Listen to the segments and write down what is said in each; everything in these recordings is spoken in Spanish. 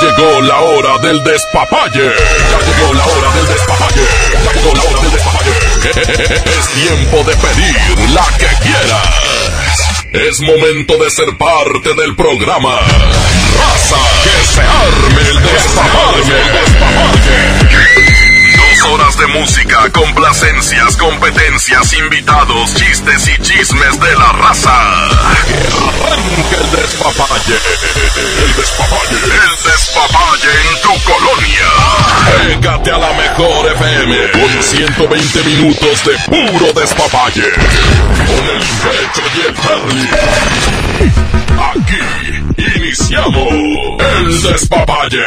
llegó la hora del despapalle. Ya llegó la hora del despapalle. Ya llegó la hora del despapalle. Es tiempo de pedir la que quieras. Es momento de ser parte del programa. Raza, que se arme el despapalle. Horas de música, complacencias, competencias, invitados, chistes y chismes de la raza. Que arranque el despapalle. El despapalle. El despapalle en tu colonia. Pégate a la mejor FM con 120 minutos de puro despapalle. Con el pecho y el Charlie. Aquí iniciamos el despapalle.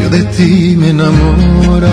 yo de ti me enamoraba.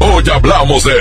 Hoy hablamos de.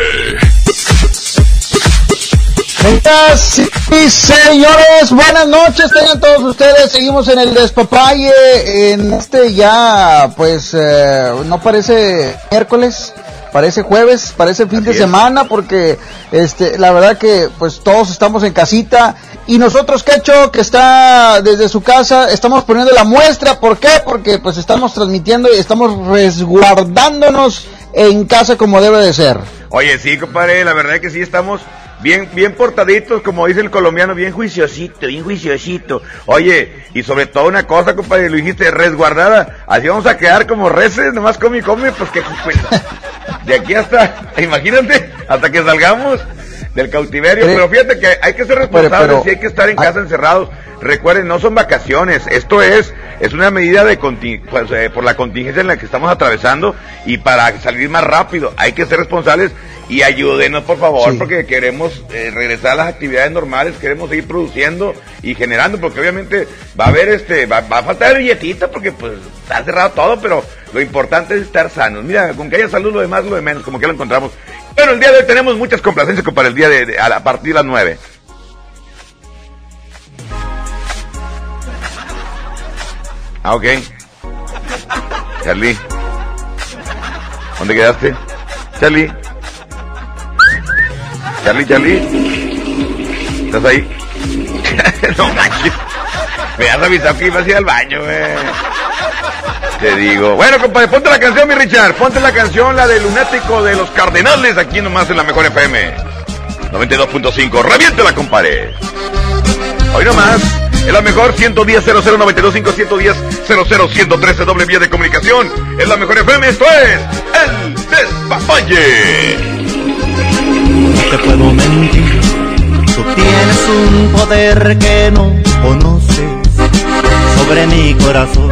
Señoras y señores, buenas noches, tengan todos ustedes. Seguimos en el despapalle, en este ya, pues, eh, no parece miércoles, parece jueves, parece fin de semana, porque, este, la verdad que, pues, todos estamos en casita. Y nosotros, Quecho, que está desde su casa, estamos poniendo la muestra. ¿Por qué? Porque, pues, estamos transmitiendo y estamos resguardándonos en casa como debe de ser. Oye, sí, compadre, la verdad que sí estamos bien, bien portaditos, como dice el colombiano, bien juiciosito, bien juiciosito. Oye, y sobre todo una cosa, compadre, lo dijiste, resguardada. Así vamos a quedar como reces, nomás come y come, pues que pues, de aquí hasta, imagínate, hasta que salgamos del cautiverio. Pero, fíjate que hay que ser responsables y hay que estar en casa encerrados. Recuerden, no son vacaciones, esto es es una medida de pues, eh, por la contingencia en la que estamos atravesando y para salir más rápido hay que ser responsables y ayúdenos por favor porque queremos eh, regresar a las actividades normales, queremos seguir produciendo y generando porque obviamente va a haber este va, a faltar el billetito porque pues está cerrado todo, pero lo importante es estar sanos. Mira, con que haya salud lo demás lo de menos, como que lo encontramos. Bueno, el día de hoy tenemos muchas complacencias para el día de, a, partir de las 9. Ah, ok. Charlie. ¿Dónde quedaste? Charlie. Charlie, Charlie. ¿Estás ahí? no manches. Me has avisado que iba a ir al baño, eh. Te digo. Bueno, compadre, ponte la canción, mi Richard. Ponte la canción, la de Lunático de los Cardenales, aquí nomás en la mejor FM. 92.5. Reviéntela, compadre. Hoy nomás. Es la mejor 110 00925 110 00 113 doble vía de comunicación. Es la mejor FM, esto es El Despapalle. No te puedo mentir, tú tienes un poder que no conoces sobre mi corazón,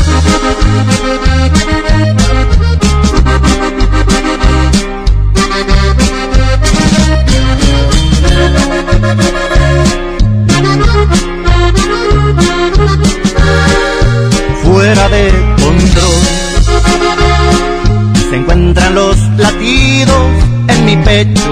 Fuera de control. Se encuentran los latidos en mi pecho.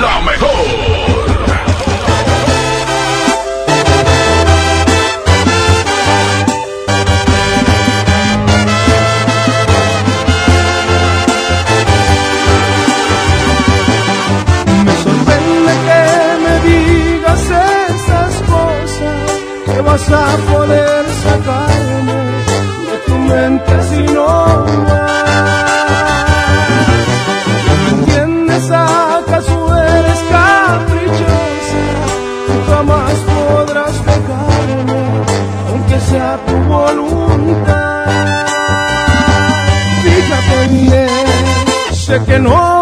La mejor. vas a poder sé que no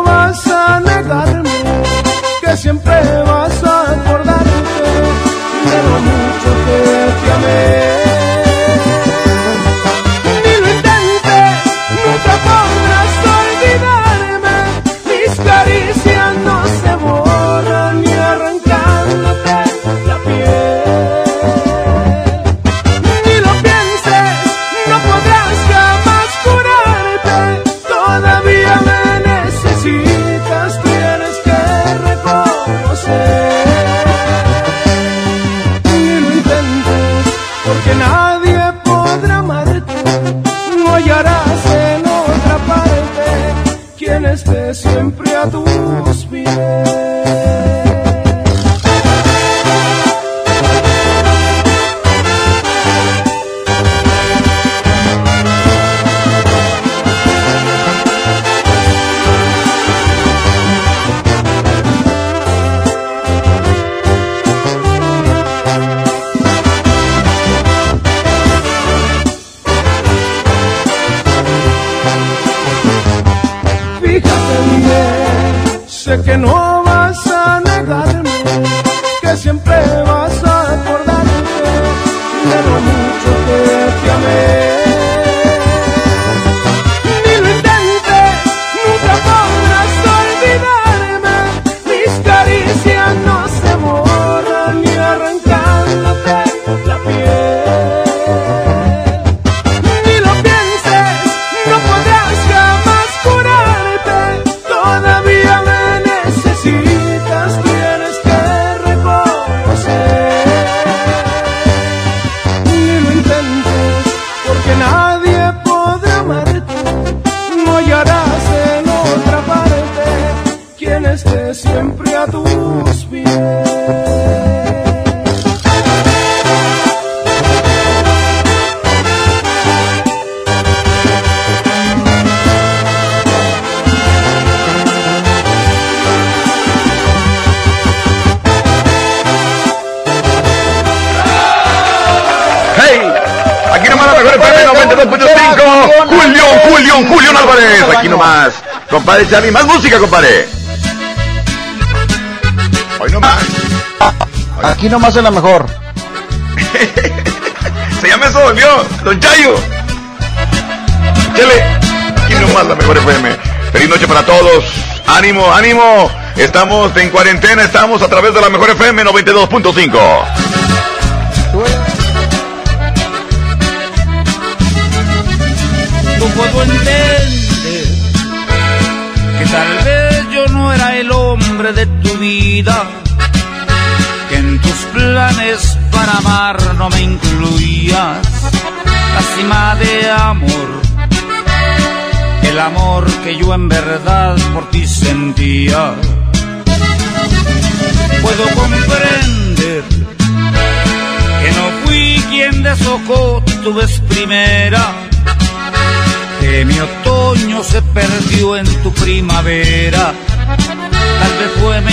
Compadre Charlie, más música, compadre. Hoy nomás. Aquí nomás es la mejor. Se llama eso, dolió, Don Chayo. Chele. Aquí nomás la mejor FM. Feliz noche para todos. Ánimo, ánimo. Estamos en cuarentena, estamos a través de la mejor FM 92.5. No puedo entender hombre de tu vida, que en tus planes para amar no me incluías. La cima de amor, el amor que yo en verdad por ti sentía. Puedo comprender que no fui quien deshojó tu vez primera mi otoño se perdió en tu primavera.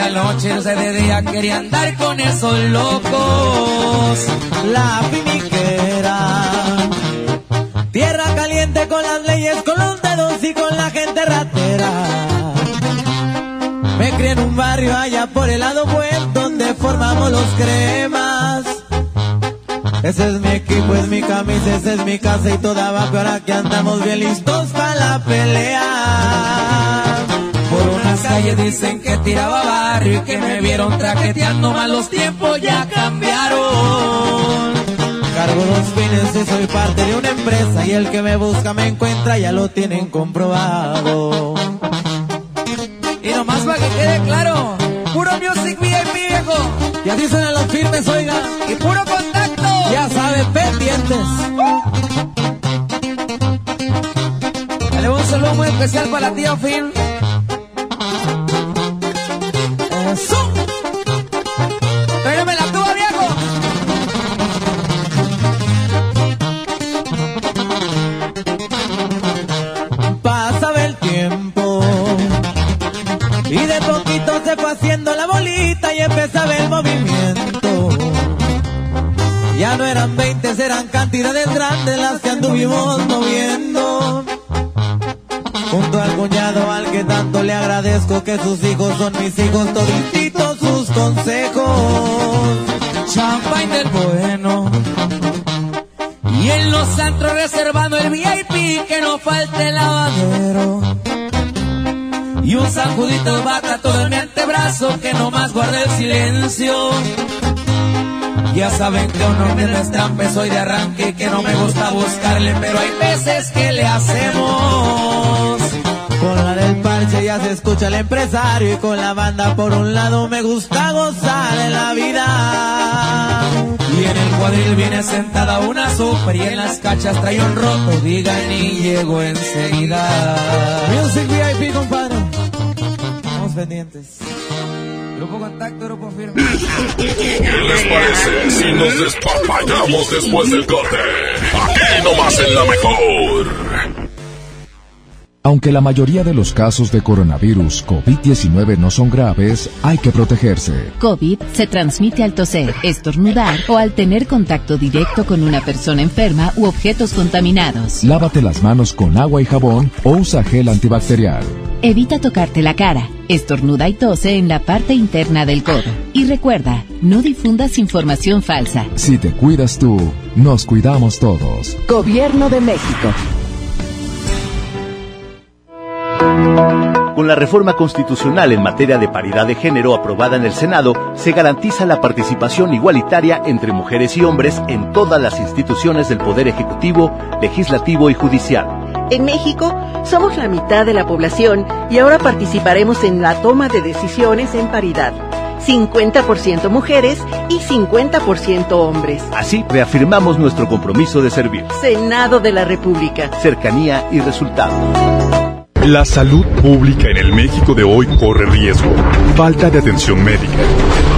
era noche, no sé de día, quería andar con esos locos. La finiquera. Tierra caliente con las leyes, con los dedos y con la gente ratera. Me crié en un barrio allá por el lado buen donde formamos los cremas. Ese es mi equipo, es mi camisa, esa es mi casa y toda abajo. Ahora que andamos bien listos para la pelea. Calles dicen que tiraba barrio y que me vieron traqueteando, mal los tiempos ya cambiaron. Cargo dos fines y soy parte de una empresa y el que me busca me encuentra, ya lo tienen comprobado. Y nomás para que quede claro, puro music VIP viejo. Ya dicen a los firmes, oiga. Y puro contacto. Ya saben, pendientes. Dale un saludo muy especial para la tía Fin. Eran cantidades grandes las que anduvimos moviendo. Junto al cuñado al que tanto le agradezco que sus hijos son mis hijos, todititos sus consejos. Champagne del bueno. Y en los antros reservando el VIP que no falte el lavadero. Y un sacudito de bata todo en mi antebrazo que nomás guarda el silencio. Ya saben que uno me destrampe, soy de arranque que no me gusta buscarle, pero hay veces que le hacemos. Con la del parche ya se escucha el empresario y con la banda por un lado me gusta gozar en la vida. Y en el cuadril viene sentada una super y en las cachas trae un roto, digan y llego enseguida. Music VIP, compadre. Estamos pendientes. Grupo Contacto, Grupo Firme. ¿Qué les parece si nos despapallamos después del corte? Aquí nomás en la mejor. Aunque la mayoría de los casos de coronavirus COVID-19 no son graves, hay que protegerse. COVID se transmite al toser, estornudar o al tener contacto directo con una persona enferma u objetos contaminados. Lávate las manos con agua y jabón o usa gel antibacterial. Evita tocarte la cara, estornuda y tose en la parte interna del codo. Y recuerda, no difundas información falsa. Si te cuidas tú, nos cuidamos todos. Gobierno de México. Con la reforma constitucional en materia de paridad de género aprobada en el Senado, se garantiza la participación igualitaria entre mujeres y hombres en todas las instituciones del Poder Ejecutivo, Legislativo y Judicial. En México somos la mitad de la población y ahora participaremos en la toma de decisiones en paridad. 50% mujeres y 50% hombres. Así reafirmamos nuestro compromiso de servir. Senado de la República. Cercanía y resultados. La salud pública en el México de hoy corre riesgo. Falta de atención médica,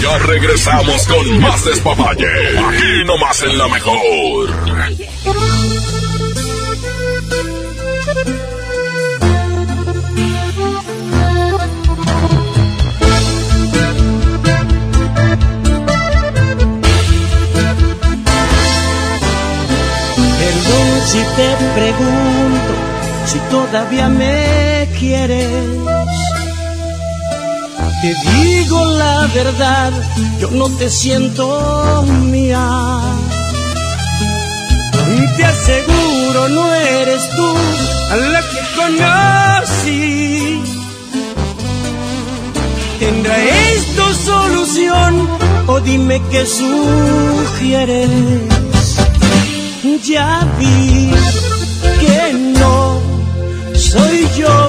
Ya regresamos con más despapalle. Aquí nomás en la mejor. Perdón si te pregunto si todavía me quieres. Te digo la verdad, yo no te siento mía. Te aseguro no eres tú a la que conocí. ¿Tendrá esto solución o dime qué sugieres? Ya vi que no soy yo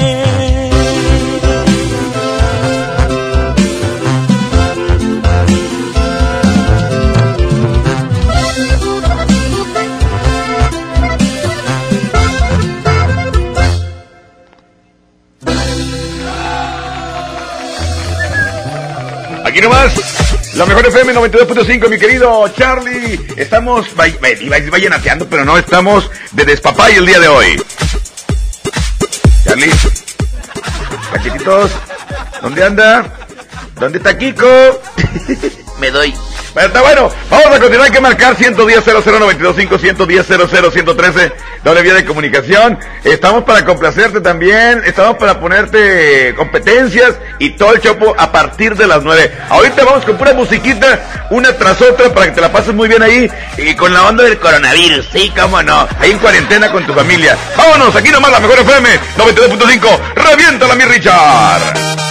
Aquí nomás, la mejor FM 92.5, mi querido Charlie. Estamos, va- va- iba a decir vallenateando, pero no, estamos de despapay el día de hoy. Charlie, cachetitos, ¿dónde anda? ¿Dónde está Kiko? Me doy. Pero está bueno, vamos a continuar, hay que marcar 110 00925 110 113 doble vía de comunicación. Estamos para complacerte también, estamos para ponerte competencias y todo el chopo a partir de las 9. Ahorita vamos con pura musiquita, una tras otra, para que te la pases muy bien ahí y con la onda del coronavirus, sí, cómo no, ahí en cuarentena con tu familia. Vámonos, aquí nomás la mejor FM 92.5, reviéntala mi Richard.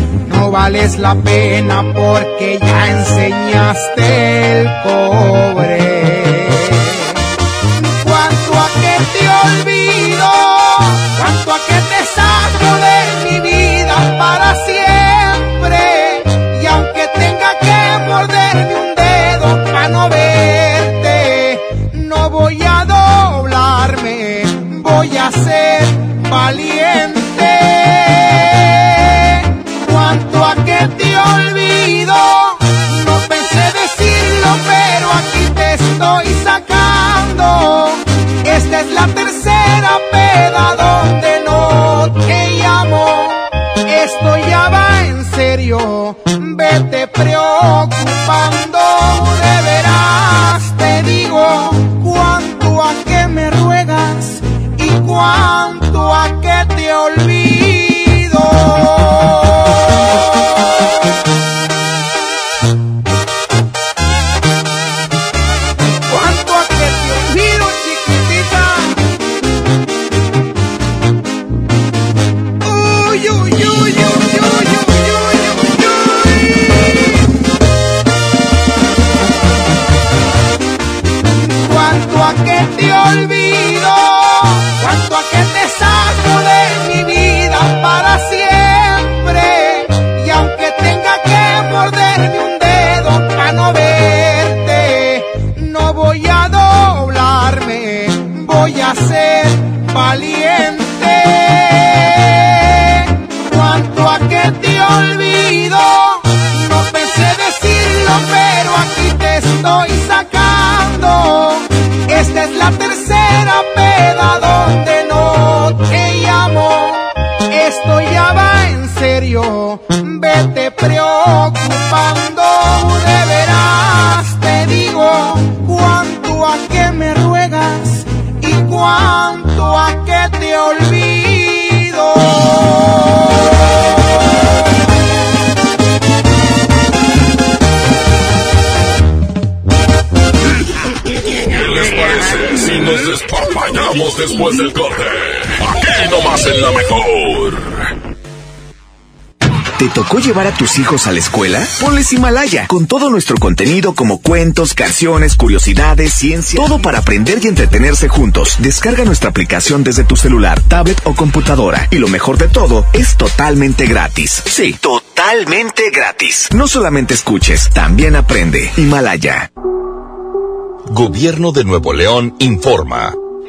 vales la pena porque ya enseñaste el cobre. Cuanto a que te olvido, cuanto a que te saco de mi vida para siempre. Y aunque tenga que morderme un dedo para no verte, no voy a doblarme, voy a ser valiente. preocupa. Después del corte. Aquí nomás en la mejor. ¿Te tocó llevar a tus hijos a la escuela? Ponles Himalaya, con todo nuestro contenido como cuentos, canciones, curiosidades, ciencia, todo para aprender y entretenerse juntos. Descarga nuestra aplicación desde tu celular, tablet o computadora. Y lo mejor de todo, es totalmente gratis. Sí, totalmente gratis. No solamente escuches, también aprende. Himalaya. Gobierno de Nuevo León informa.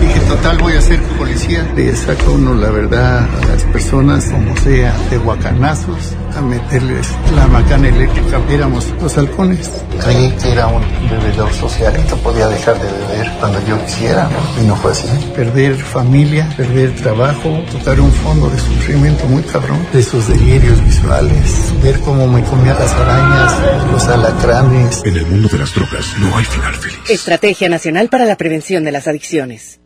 Dije, total, voy a ser policía. Le saca uno la verdad a las personas, como sea, de guacanazos a meterles la macana eléctrica, viéramos los halcones. Creí que era un bebedor social y que podía dejar de beber cuando yo quisiera, y no fue así. Perder familia, perder trabajo, tocar un fondo de sufrimiento muy cabrón, de esos delirios visuales, ver cómo me comía las arañas, los alacranes. En el mundo de las drogas no hay final feliz. Estrategia Nacional para la Prevención de las Adicciones.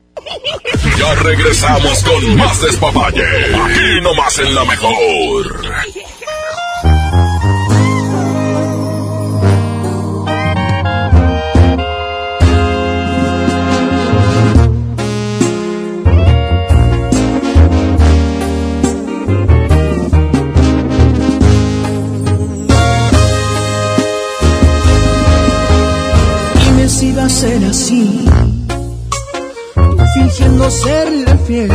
Ya regresamos con más despapalle. Aquí nomás en la mejor. Ser así, fingiendo serle fiel.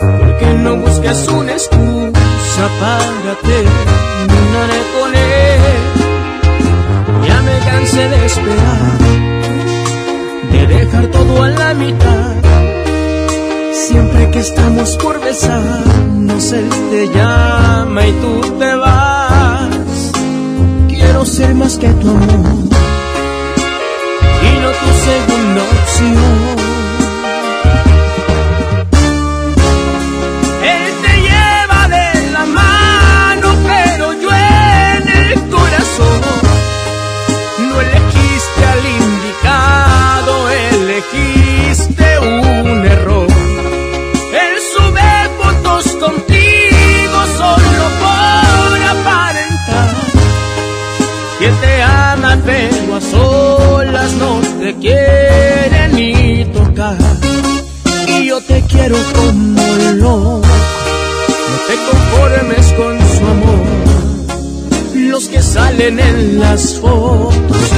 Porque no busques una excusa para terminar con él. Ya me cansé de esperar, de dejar todo a la mitad. Siempre que estamos por besarnos, él te llama y tú te vas. Quiero ser más que tu amor y no tu segunda opción. Elegiste un error. Él sube fotos contigo solo por aparentar que te aman, pero a solas no te quieren ni tocar. Y yo te quiero como loco, no te conformes con su amor. Los que salen en las fotos,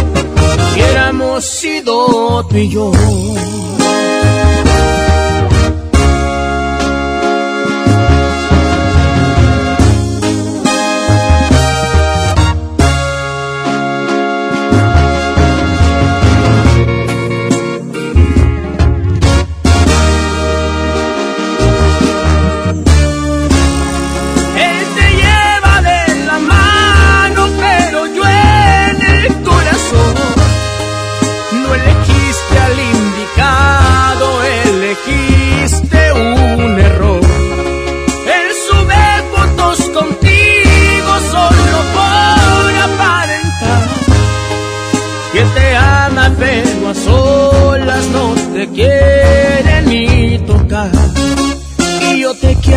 hubiéramos sido tú y yo.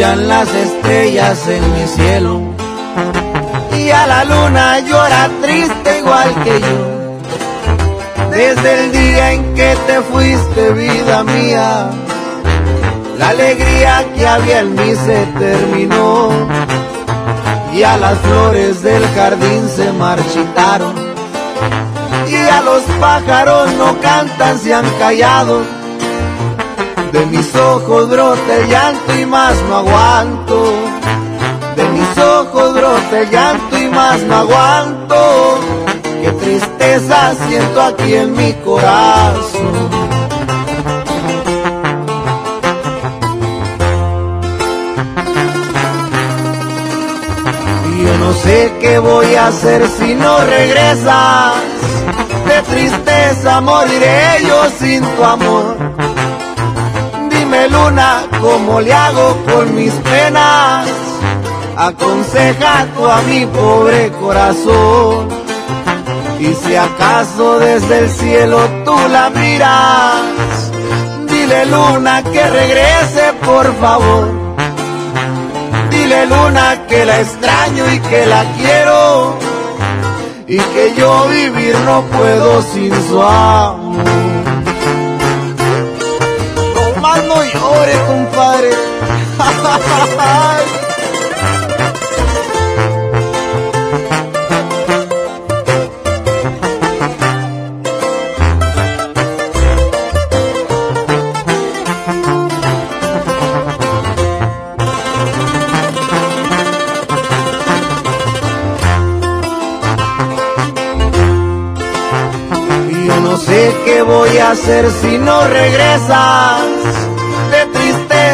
las estrellas en mi cielo. Y a la luna llora triste igual que yo. Desde el día en que te fuiste, vida mía, la alegría que había en mí se terminó. Y a las flores del jardín se marchitaron. Y a los pájaros no cantan, se han callado. De mis ojos brota el llanto y más no aguanto. De mis ojos brota el llanto y más no aguanto. Qué tristeza siento aquí en mi corazón. Y yo no sé qué voy a hacer si no regresas. De tristeza moriré yo sin tu amor luna, ¿cómo le hago con mis penas? Aconseja tú a mi pobre corazón. Y si acaso desde el cielo tú la miras, dile luna que regrese por favor. Dile luna que la extraño y que la quiero y que yo vivir no puedo sin su amor. compadre, compadre. Yo no sé qué voy a hacer si no regresas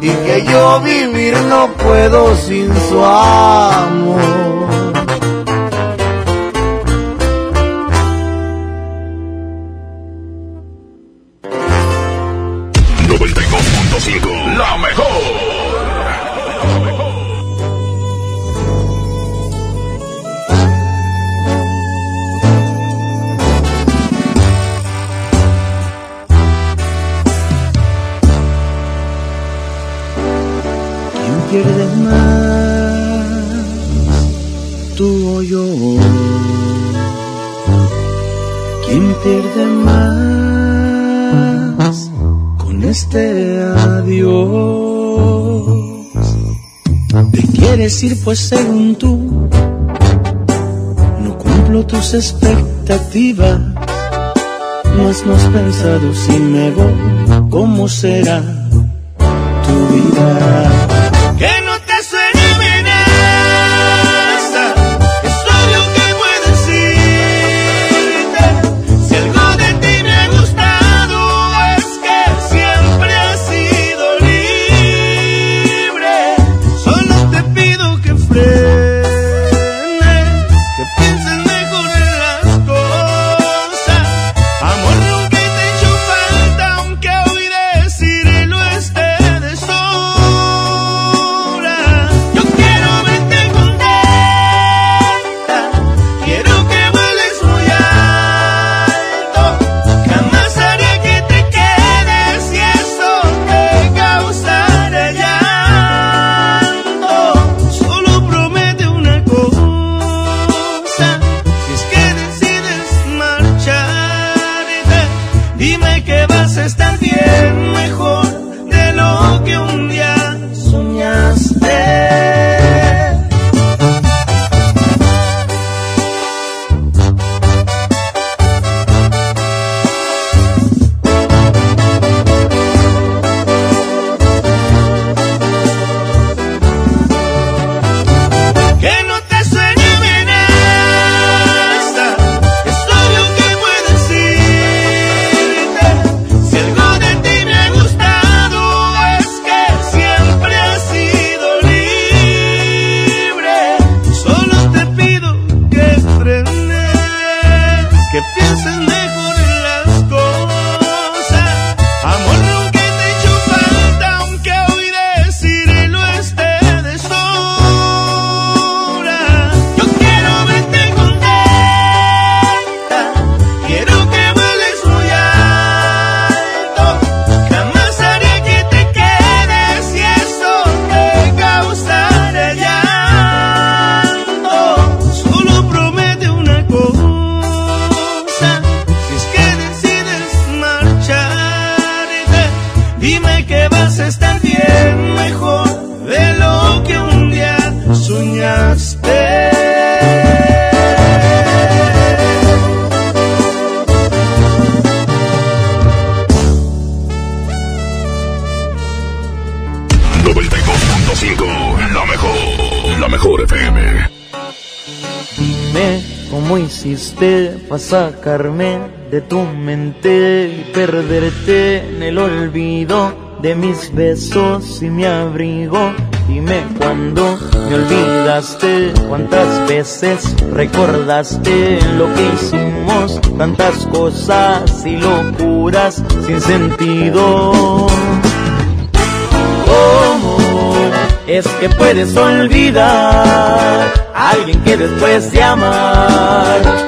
y que yo vivir no puedo sin su amor. pues según tú no cumplo tus expectativas. Mas no has pensado si me voy, ¿cómo será tu vida? triste para sacarme de tu mente y perderte en el olvido de mis besos y mi abrigo. Dime cuándo me olvidaste, cuántas veces recordaste lo que hicimos, tantas cosas y locuras sin sentido. ¿Cómo es que puedes olvidar a alguien que después de amar?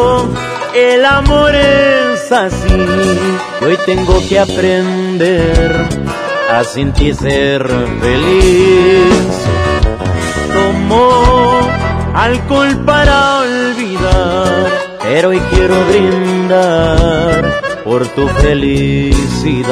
el amor es así, hoy tengo que aprender a sin ti ser feliz. Tomo alcohol para olvidar, pero hoy quiero brindar por tu felicidad.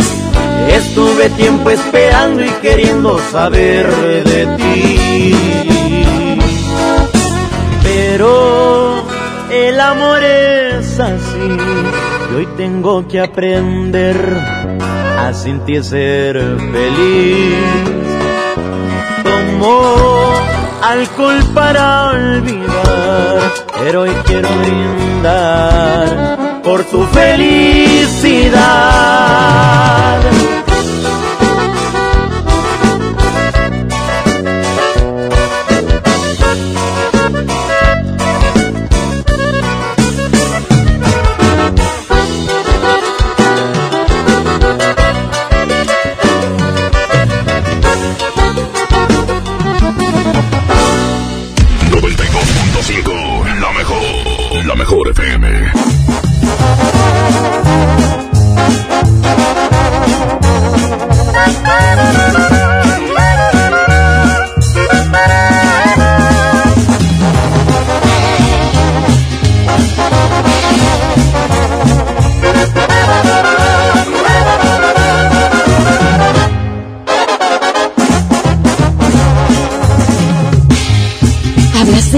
Estuve tiempo esperando y queriendo saber de ti. Pero el amor es así y hoy tengo que aprender a sin ti ser feliz. Tomo alcohol para olvidar, pero hoy quiero brindar por tu felicidad.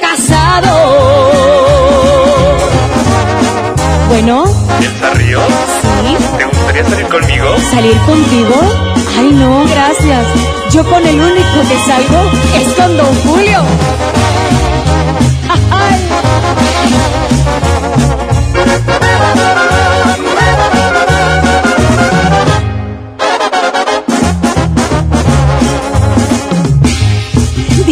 Casado. Bueno, ¿Piensa Ríos? Sí. ¿Te gustaría salir conmigo? ¿salir contigo? Ay, no, gracias. Yo con el único que salgo es con Don Julio. Ay.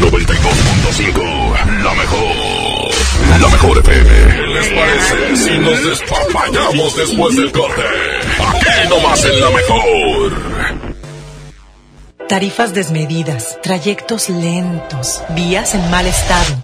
92.5, la mejor. La mejor FM. ¿Qué les parece si nos despapallamos después del corte? Aquí nomás en la mejor. Tarifas desmedidas, trayectos lentos, vías en mal estado.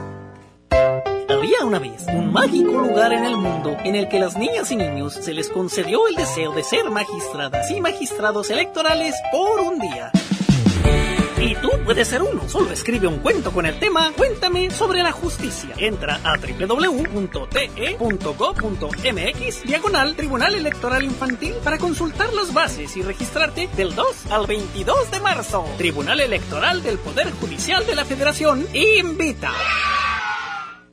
Mágico lugar en el mundo en el que las niñas y niños se les concedió el deseo de ser magistradas y magistrados electorales por un día. Y tú puedes ser uno. Solo escribe un cuento con el tema Cuéntame sobre la justicia. Entra a www.te.gov.mx diagonal Tribunal Electoral Infantil para consultar las bases y registrarte del 2 al 22 de marzo. Tribunal Electoral del Poder Judicial de la Federación invita.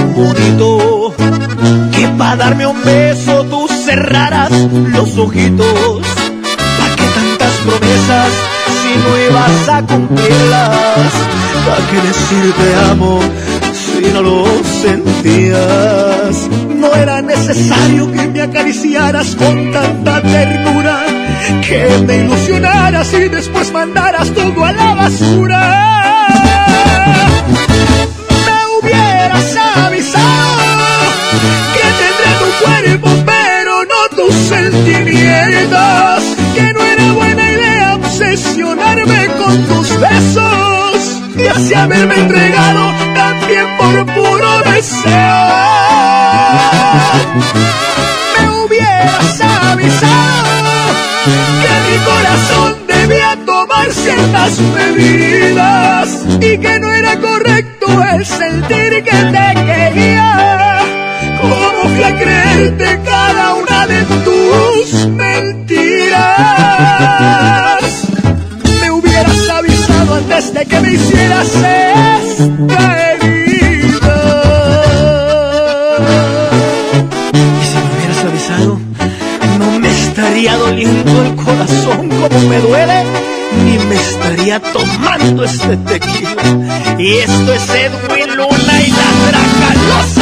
Bonito que para darme un beso tú cerraras los ojitos. ¿Para qué tantas promesas si no ibas a cumplirlas? ¿Para qué decir te amo si no lo sentías? No era necesario que me acariciaras con tanta ternura, que me ilusionaras y después mandaras todo a la basura. Sentimientos, que no era buena idea obsesionarme con tus besos y así haberme entregado también por puro deseo. Me hubieras avisado que mi corazón debía tomar ciertas medidas y que no era correcto el sentir que te quería. ¿Cómo fui a creerte cada una de tus mentiras? Me hubieras avisado antes de que me hicieras esta. Y si me hubieras avisado, no me estaría doliendo el corazón como me duele, ni me estaría tomando este tequila. Y esto es Edwin Luna y la Dracalosa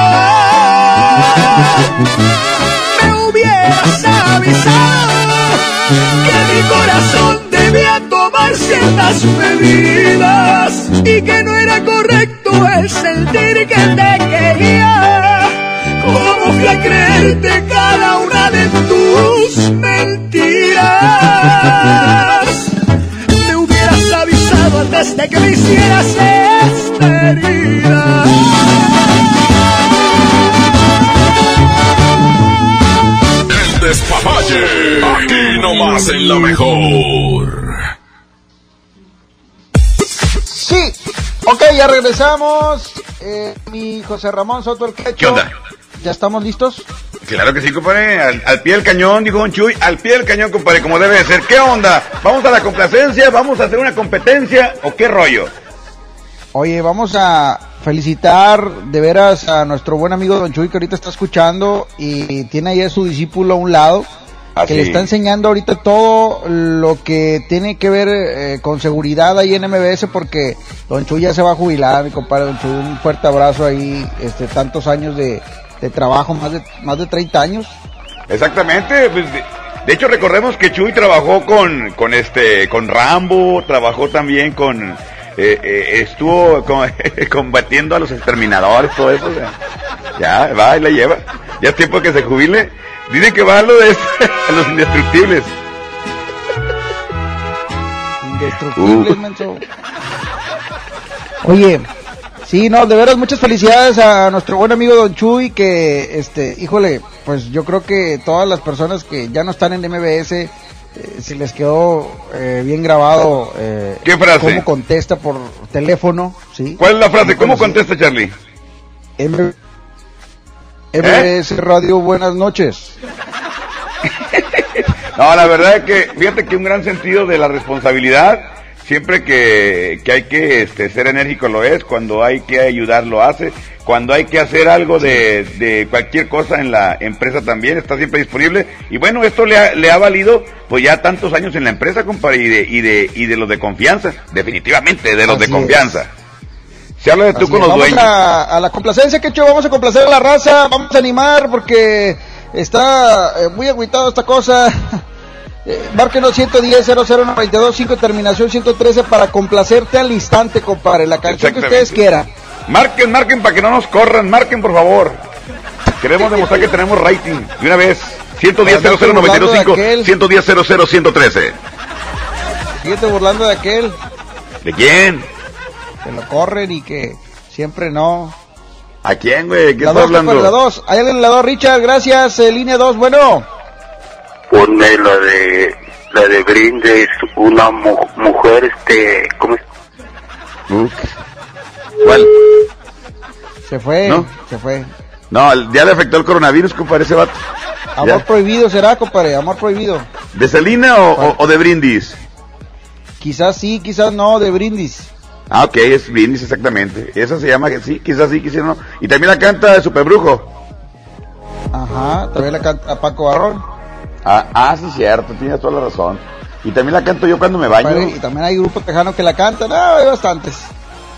Me hubieras avisado que mi corazón debía tomar ciertas medidas y que no era correcto el sentir que te quería. ¿Cómo fui a creerte cada una de tus mentiras? Me hubieras avisado antes de que me hicieras esta herida. Despapalle. Aquí nomás en la mejor. Sí, ok, ya regresamos. Eh, mi José Ramón Soto el Quecho. ¿Qué onda? ¿Ya estamos listos? Claro que sí, compadre. Al, al pie del cañón, dijo Don Chuy. Al pie del cañón, compadre, como debe de ser. ¿Qué onda? ¿Vamos a la complacencia? ¿Vamos a hacer una competencia? ¿O qué rollo? Oye, vamos a felicitar de veras a nuestro buen amigo Don Chuy que ahorita está escuchando y tiene ahí a su discípulo a un lado. Que le está enseñando ahorita todo lo que tiene que ver eh, con seguridad ahí en MBS porque Don Chuy ya se va a jubilar, mi compadre Don Chuy, un fuerte abrazo ahí, este, tantos años de, de trabajo, más de, más de 30 años. Exactamente. pues, de, de hecho, recordemos que Chuy trabajó con, con este, con Rambo, trabajó también con, eh, eh, estuvo con- combatiendo a los exterminadores, todo eso. o sea, ya, va y la lleva. Ya es tiempo que se jubile. Dicen que va a lo de a los indestructibles. Indestructibles, Uh. menso. Oye, sí, no, de veras muchas felicidades a nuestro buen amigo Don Chuy que, este, híjole, pues yo creo que todas las personas que ya no están en MBS eh, se les quedó eh, bien grabado eh, ¿Qué frase? cómo contesta por teléfono, ¿sí? ¿Cuál es la frase? ¿Cómo contesta Charlie? M- MBS Radio, buenas noches. No, la verdad es que, fíjate que un gran sentido de la responsabilidad, siempre que, que hay que este, ser enérgico lo es, cuando hay que ayudar lo hace, cuando hay que hacer algo de, de cualquier cosa en la empresa también, está siempre disponible. Y bueno, esto le ha, le ha valido pues ya tantos años en la empresa, compadre, y de, y de, y de los de confianza, definitivamente, de los Así de confianza. Se habla de tú Así con los vamos dueños. A, a la complacencia, que hecho, vamos a complacer a la raza, vamos a animar porque está eh, muy agüitado esta cosa. Eh, márquenos 110 0092 5 terminación 113 para complacerte al instante, compadre, la canción que ustedes quieran. Marquen, marquen para que no nos corran, marquen por favor. Queremos demostrar que tenemos rating. De una vez, 110 Para andarte burlando de 00925 aquel. 110 00 113. Síguete burlando de aquel ¿De quién? que lo corren y que siempre no. ¿A quién, güey? ¿Qué La está 2, hablando? la 2. Hay alguien en la 2, Richard, gracias. eh, línea 2, bueno. Ponme la de la de Brindes, una mu- mujer, este, ¿cómo es? ¿Cuál? Se fue, ¿No? se fue. No, ya le afectó el coronavirus, compadre, ese vato. Amor Ya. prohibido será, compadre, amor prohibido. ¿De Selina o, de Brindis? Quizás sí, quizás no, de brindis. Ah, ok, es Brindis exactamente. Esa se llama, sí, quizás sí, quizás no. Y también la canta de Superbrujo. Ajá, también la canta a Paco Barrón. Ah, ah, sí, cierto, tienes toda la razón. Y también la canto yo cuando me baño. Compadre, Y también hay grupos tejanos que la cantan, no, hay bastantes.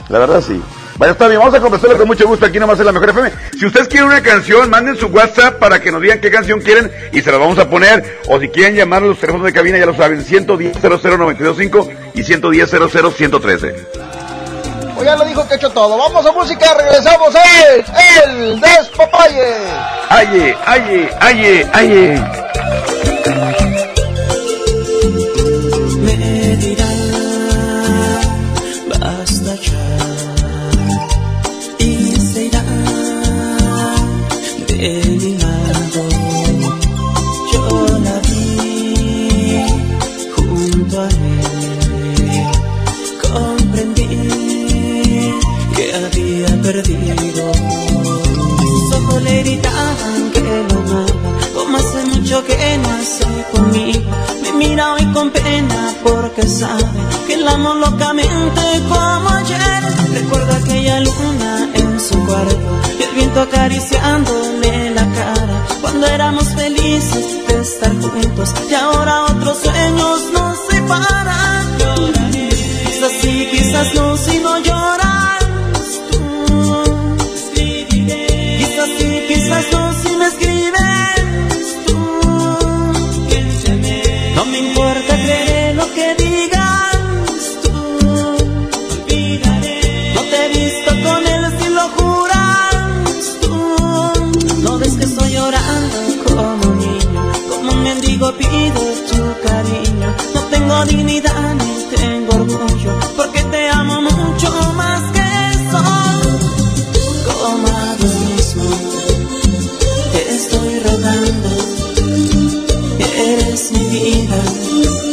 La verdad sí. Vaya, está bien, vamos a conversarlo con mucho gusto aquí nomás en la Mejor FM. Si ustedes quieren una canción, manden su WhatsApp para que nos digan qué canción quieren y se la vamos a poner. O si quieren llamar a los teléfonos de cabina, ya lo saben, 110 00925 y 110 113 O ya lo dijo que he hecho todo. Vamos a música, regresamos el, el despapalle. Aye, aye, aye, aye. Que no hace conmigo. Me mira hoy con pena porque sabe que la amo locamente como ayer. Recuerdo aquella luna en su cuarto y el viento acariciándole la cara. Cuando éramos felices de estar juntos y ahora otros sueños nos separan. Lloraré quizás no si no tengo dignidad ni tengo orgullo, porque te amo mucho más que eso. Dios mismo, te estoy rogando, eres mi vida.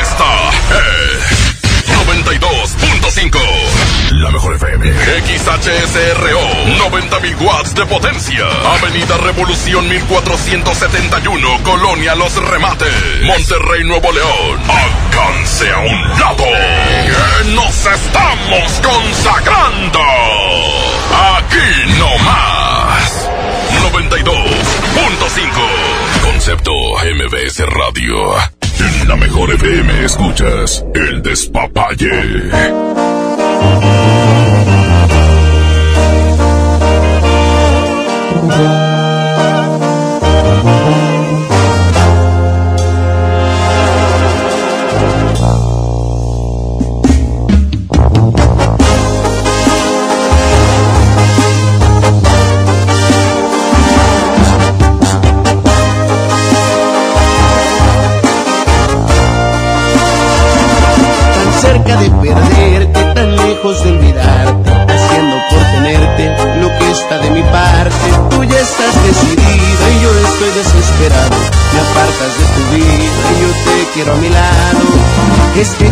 Esta es 92.5. La mejor FM. XHSRO. 90.000 watts de potencia. Avenida Revolución 1471. Colonia Los Remates. Monterrey, Nuevo León. Alcance a un lado. Que nos estamos consagrando. Aquí no más. 92.5. Concepto MBS Radio. La mejor FM escuchas el despapalle.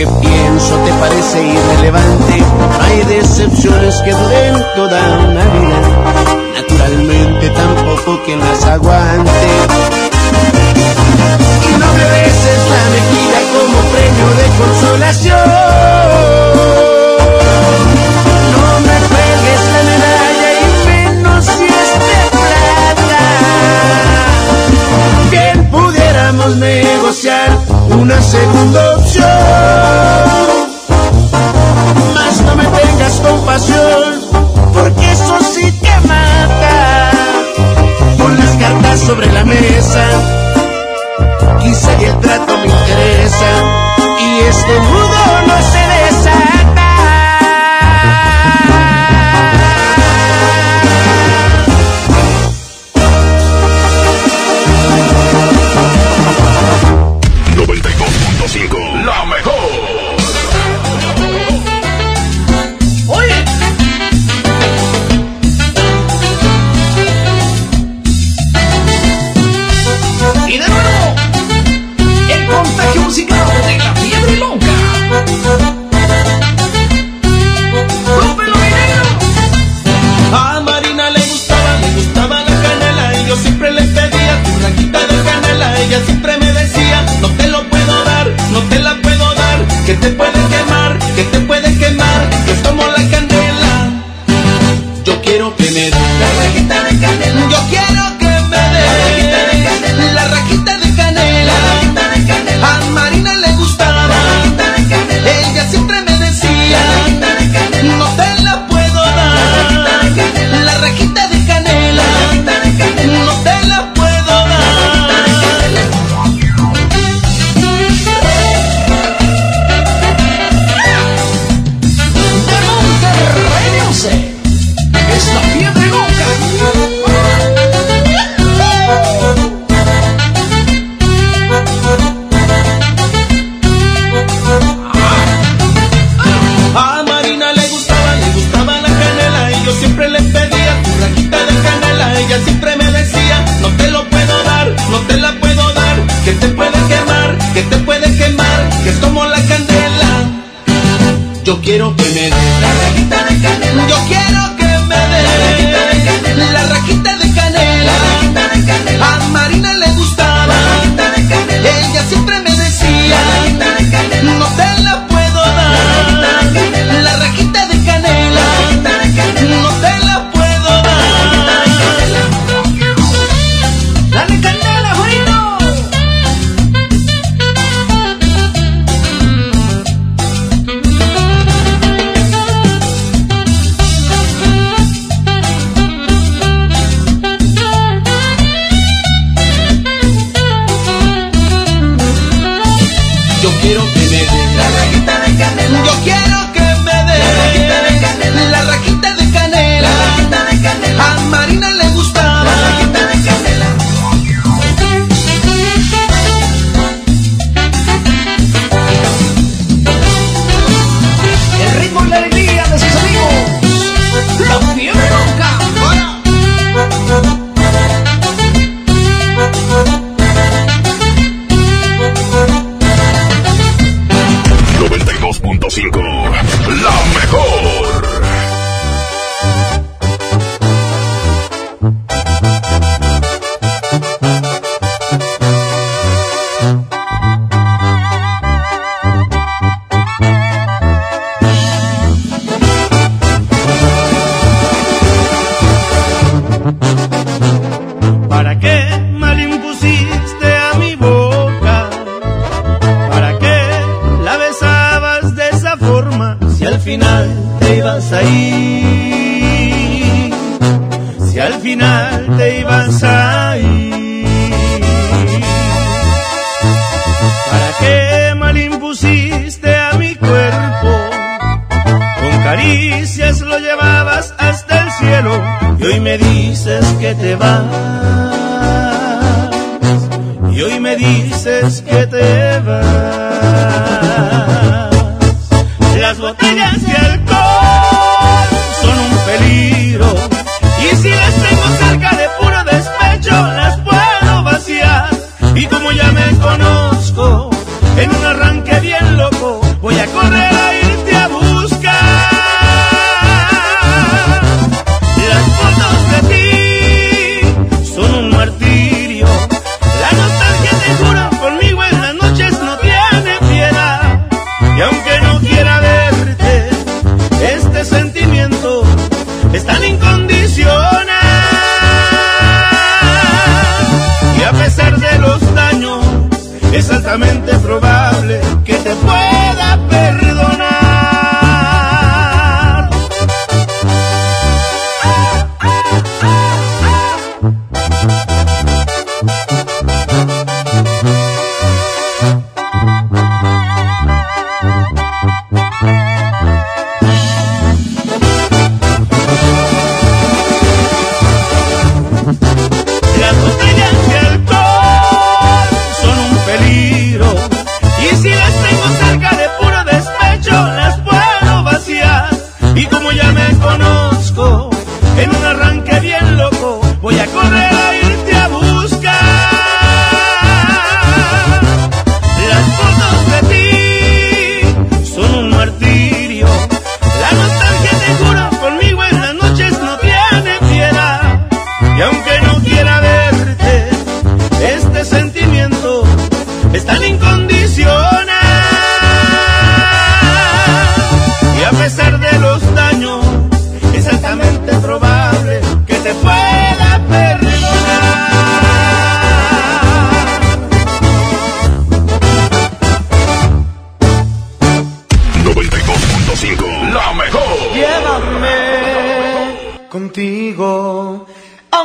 Que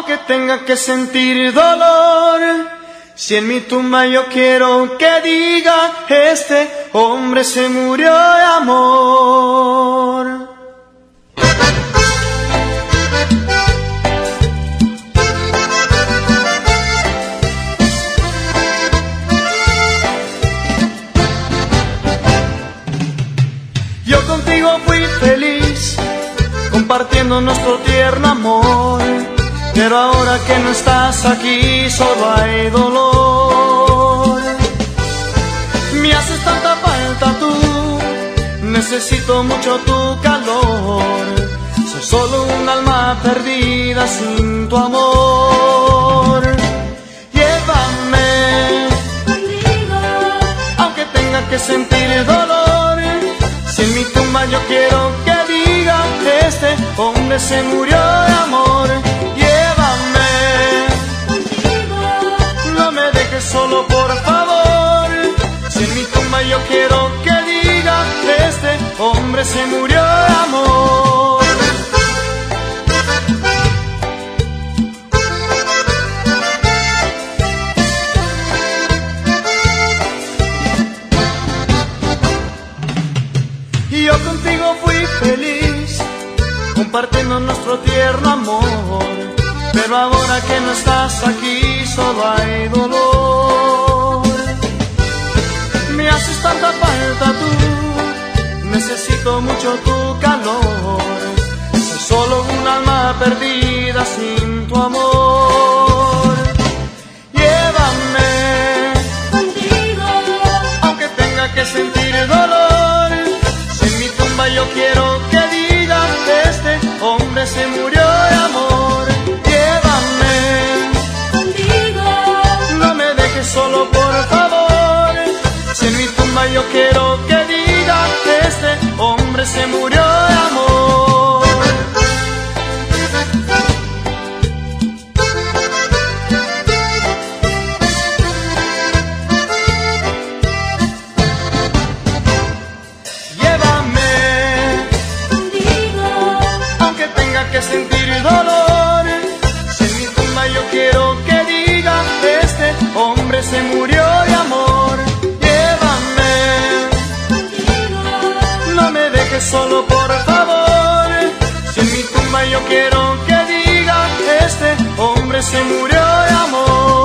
aunque tenga que sentir dolor. Si en mi tumba yo quiero que diga, este hombre se murió de amor. Yo contigo fui feliz, compartiendo nuestro tierno amor. Pero ahora que no estás aquí, solo hay dolor. Me haces tanta falta tú, necesito mucho tu calor. Soy solo un alma perdida sin tu amor. Llévame contigo, aunque tenga que sentir dolor. Si en mi tumba yo quiero que diga este hombre se murió de amor. No me dejes solo por favor. Si en mi tumba yo quiero que diga este hombre se murió de amor. Y yo contigo fui feliz, compartiendo nuestro tierno amor. Pero ahora que no estás aquí, solo hay dolor. Me haces tanta falta tú, necesito mucho tu calor. Soy solo un alma perdida sin tu amor. Llévame contigo, aunque tenga que sentir dolor. Si en mi tumba yo quiero que diga que este hombre se murió de amor. Yo quiero que diga que este hombre se murió de amor. Llévame contigo, aunque tenga que sentir dolor. Quiero que diga este hombre se murió de amor.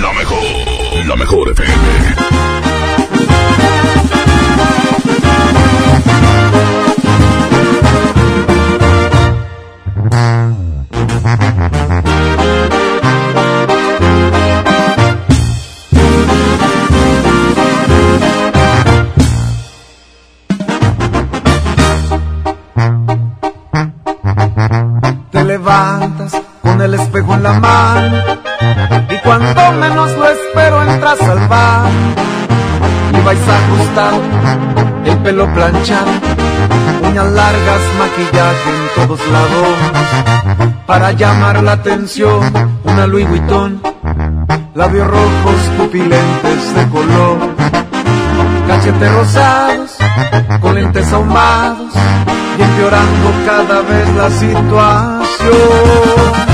La mejor, la mejor FM. Y cuando menos lo espero entras al bar y vais ajustado, el pelo planchado, uñas largas, maquillaje en todos lados para llamar la atención, una Louis Vuitton, labios rojos, pupilentes de color, cachetes rosados, con lentes ahumados y empeorando cada vez la situación.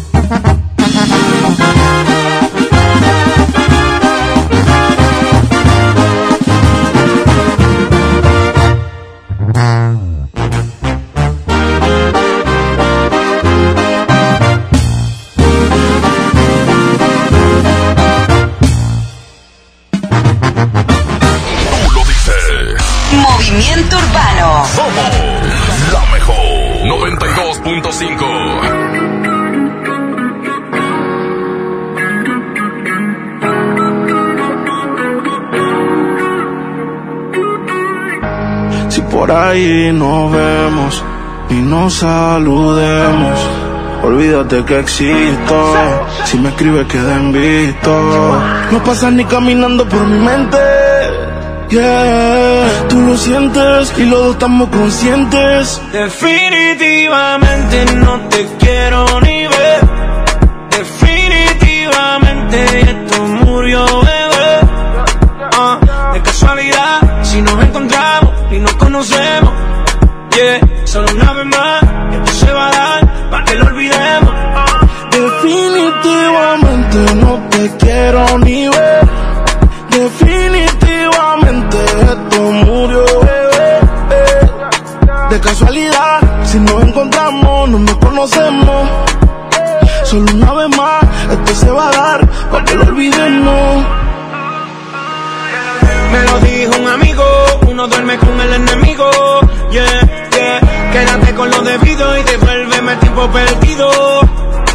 Que existo. Si me escribes queda en. No pasas ni caminando por mi mente. Yeah, tú lo sientes y los dos estamos conscientes. Definitivamente no te quiero ni quiero ni ver. Definitivamente esto murió, bebé. De casualidad, si nos encontramos, no nos conocemos. Solo una vez más, esto se va a dar para que lo olvidemos. Me lo dijo un amigo, uno duerme con el enemigo. Yeah, yeah. Quédate con lo debido y devuélveme el tiempo perdido.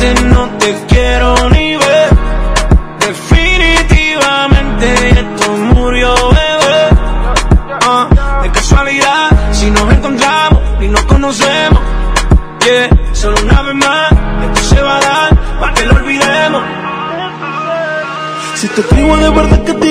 Definitivamente no te quiero ni ver. Definitivamente esto murió, bebé. Ah, de casualidad, si nos encontramos y nos conocemos. Yeah, solo una vez más, esto se va a dar para que lo olvidemos. Si te escribo de verdad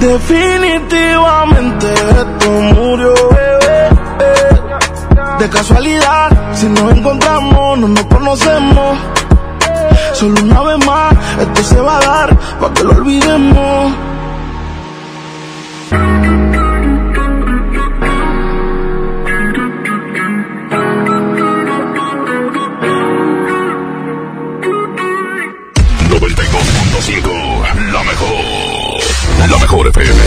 Definitivamente esto murió. De casualidad, si nos encontramos, no nos conocemos. Solo una vez más, esto se va a dar para que lo olvidemos. FM.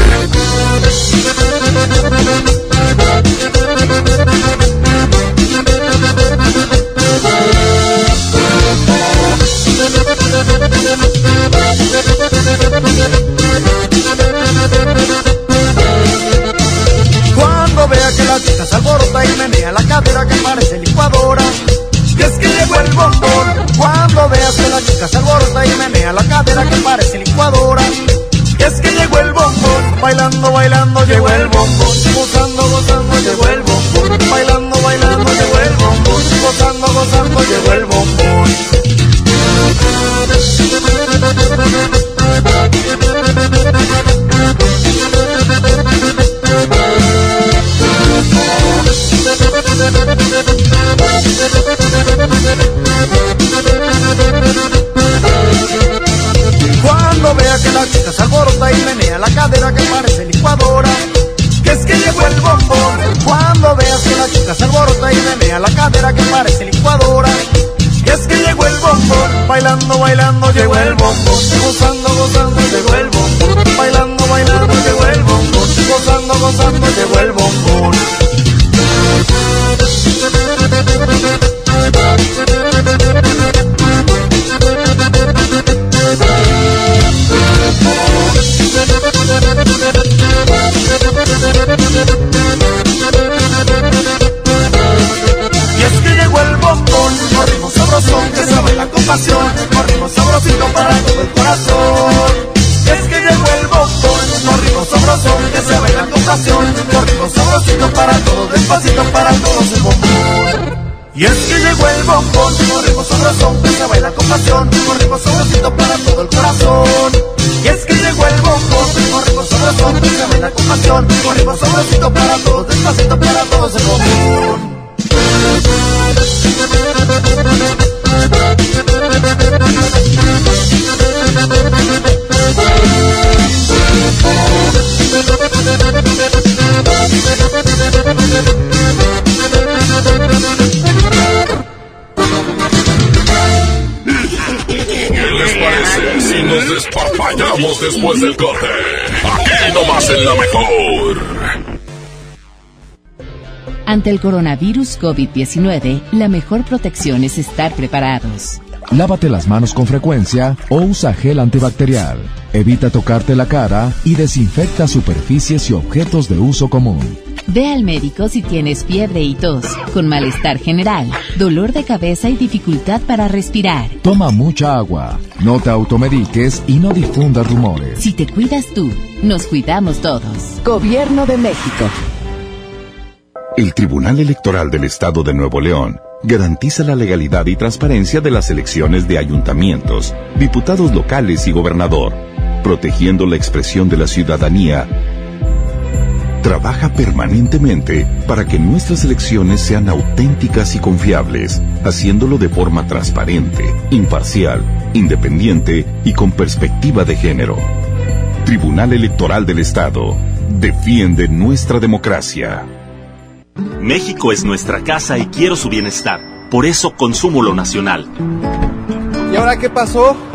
Bailando, bailando, llegó el bombón. Gozando, gozando, llegó el bombón. Bailando, bailando, llegó el bombón. Gozando, gozando, llegó el bombón. Y es que llegó el bombón, un ritmo sabrosón que se baila con pasión, un sabrosito para todo el corazón. Y es que llegó el bombón, un ritmo sabrosón que se baila con pasión, un sabrosito para todos, despacito para todos el bombón. Nos después del corte? Aquí nomás en la mejor. Ante el coronavirus COVID-19, la mejor protección es estar preparados. Lávate las manos con frecuencia o usa gel antibacterial. Evita tocarte la cara y desinfecta superficies y objetos de uso común. Ve al médico si tienes fiebre y tos, con malestar general, dolor de cabeza y dificultad para respirar. Toma mucha agua, no te automediques y no difundas rumores. Si te cuidas tú, nos cuidamos todos. Gobierno de México. El Tribunal Electoral del Estado de Nuevo León garantiza la legalidad y transparencia de las elecciones de ayuntamientos, diputados locales y gobernador, protegiendo la expresión de la ciudadanía. Trabaja permanentemente para que nuestras elecciones sean auténticas y confiables, haciéndolo de forma transparente, imparcial, independiente y con perspectiva de género. Tribunal Electoral del Estado defiende nuestra democracia. México es nuestra casa y quiero su bienestar. Por eso consumo lo nacional. ¿Y ahora qué pasó?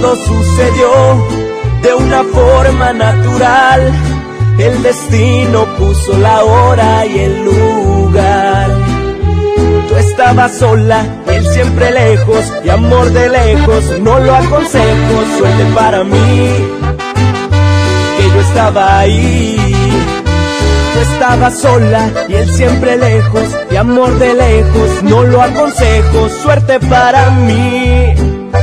Todo sucedió de una forma natural. El destino puso la hora y el lugar. Tú estabas sola, él siempre lejos, y amor de lejos, no lo aconsejo, suerte para mí, que yo estaba ahí. estaba sola y él siempre lejos, y amor de lejos, no lo aconsejo, suerte para mí,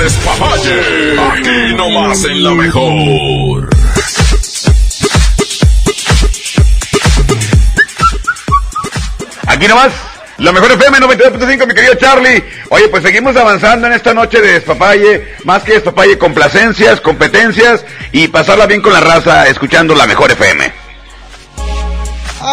Despapalle. Aquí nomás en la mejor. Aquí nomás, la mejor FM 92.5, mi querido Charlie. Oye, pues seguimos avanzando en esta noche de despapalle, más que despapalle, complacencias, competencias y pasarla bien con la raza escuchando la mejor FM.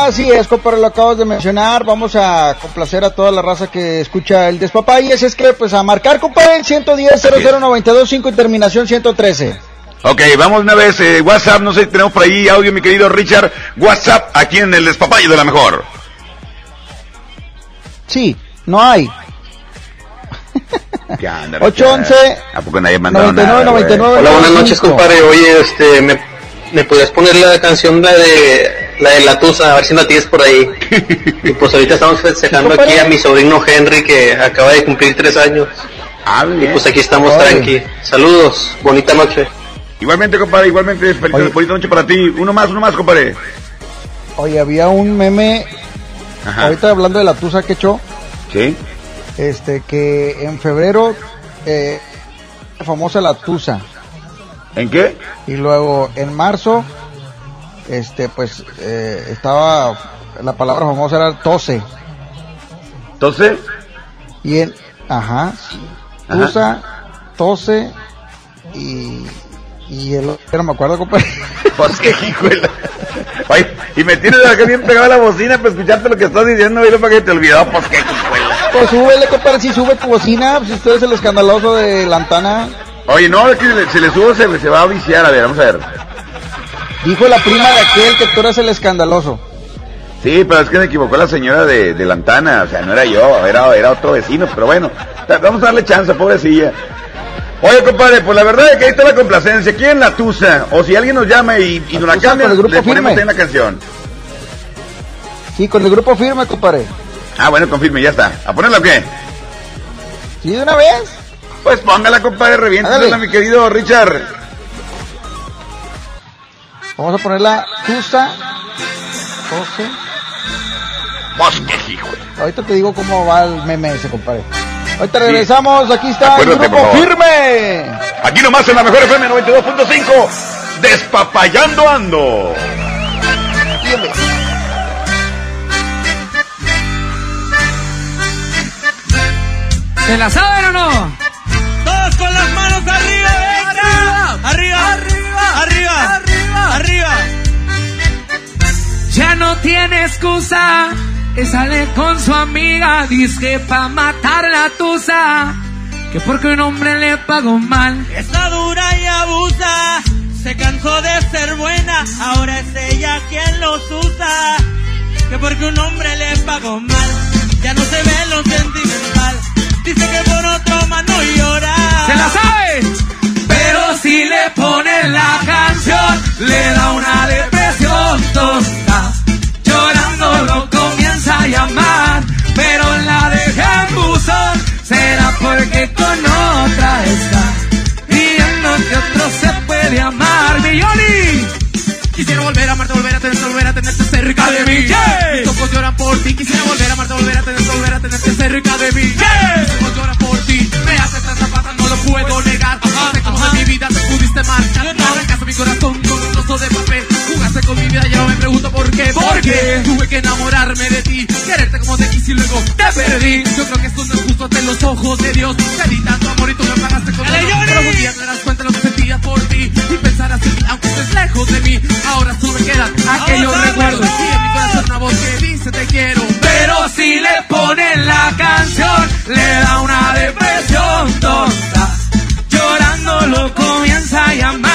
Así es, compadre, lo acabas de mencionar. Vamos a complacer a toda la raza que escucha el despapayes. Es que, pues, a marcar, compadre, 110 00925 y terminación 113. Ok, vamos una vez, eh, WhatsApp, no sé si tenemos por ahí audio, mi querido Richard. WhatsApp aquí en el despapalle de la mejor. Sí, no hay. ¿Qué anda, 811 ¿A poco nadie mandó 99, nada, güey? 99. Hola, buenas noches, 95. compadre. Oye, este, ¿me, ¿me podías poner la canción, la de la de la Tusa? A ver si la tienes por ahí. y pues ahorita estamos festejando aquí a mi sobrino Henry, que acaba de cumplir tres años. Ah, Y pues aquí estamos Oye. tranqui. Saludos, bonita noche. Igualmente, compadre, igualmente, feliz, bonita noche para ti. Uno más, uno más, compadre. Oye, había un meme, Ajá. ahorita hablando de la tusa que echó, Sí. este, que en febrero, eh, famosa la tusa. ¿En qué? Y luego en marzo, este, pues, eh, estaba, la palabra famosa era tose. Entonces, Y en, ajá, Ajá. tusa, tose y, y el otro, no me acuerdo, compadre. pues qué hijuela. Oye, y me tienes acá bien pegado a la bocina para escucharte lo que estás diciendo, y para que te olvidó, pues qué hijuela. Pues súbele, compadre, si sube tu bocina, pues, si usted es el escandaloso de Lantana. Oye, no, es que le- si le subo se, se va a viciar, a ver, vamos a ver. Dijo la prima de aquel que tú eres el escandaloso. Sí, pero es que me equivocó la señora de, de Lantana, o sea, no era yo, era, era otro vecino, pero bueno, vamos a darle chance, pobrecilla. Oye, compadre, pues la verdad es que ahí está la complacencia, aquí en la Tusa, o si alguien nos llama y, y nos la cambia, con le ponemos firme. ahí la canción. Sí, con el grupo firme, compadre. Ah, bueno, confirme, ya está. ¿A ponerla o qué? ¿Sí, de una vez? Pues póngala, compadre, reviéntala, Hágale. mi querido Richard. Vamos a poner la Tusa. 12. Pues qué hijo. Ahorita te digo cómo va el meme ese, compadre. Ahorita regresamos, aquí está Acuérdate, el grupo firme. Aquí nomás en la mejor FM 92.5, despapayando ando. ¿Se la saben o no? Arriba, arriba, arriba. Ya no tiene excusa. Que sale con su amiga. Dice pa' matar la tusa. Que porque un hombre le pagó mal. Está dura y abusa. Se cansó de ser buena. Ahora es ella quien los usa. Que porque un hombre le pagó mal. Ya no se ve lo sentimental. Dice que por otro más no llora. ¿Se la sabe? si le ponen la canción, le da una depresión tonta. Llorando lo comienza a llamar, pero la deja en buzón. Será porque con otra está, viendo que otro se puede amar. Milloni. Quisiera volver a amarte, volver a tenerte, volver a tenerte cerca de mí. Yeah. Mis ojos lloran por ti. Quisiera volver a amarte, volver a tenerte, volver a tenerte cerca de mí. Yeah. Mis ojos lloran por ti. Me haces tanta puedo negar. Hace como de mi vida te pudiste marcar. Arrancaste mi corazón con un trozo de papel. Con mi vida, yo me pregunto por qué. Porque tuve que enamorarme de ti, quererte como te quise y luego te perdí. Yo creo que esto no es justo ante los ojos de Dios. Te di tanto amor y tú me pagaste con dolor. Pero un día te das cuenta de lo que sentías por ti y pensar así, aunque estés lejos de mí. Ahora solo me quedan aquellos recuerdos y en mi corazón una voz que dice te quiero. Pero si le ponen la canción, le da una depresión tonta. Llorando lo comienza a llamar,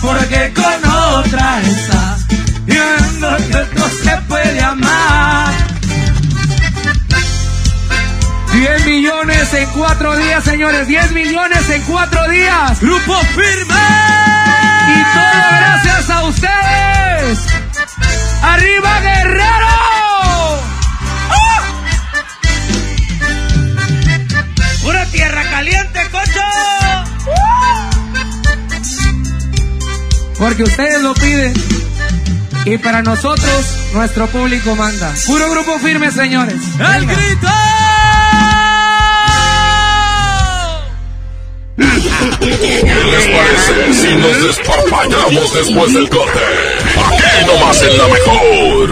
porque con otra está viendo que no se puede amar. 10 millones en cuatro días, señores. 10 millones en cuatro días. Grupo firme. Y todo gracias a ustedes. ¡Arriba, Guerrero! Porque ustedes lo piden. Y para nosotros, nuestro público manda. Puro grupo firme, señores. ¡El grito! ¿Qué les parece si nos desparpallamos después del corte? Aquí nomás en la mejor.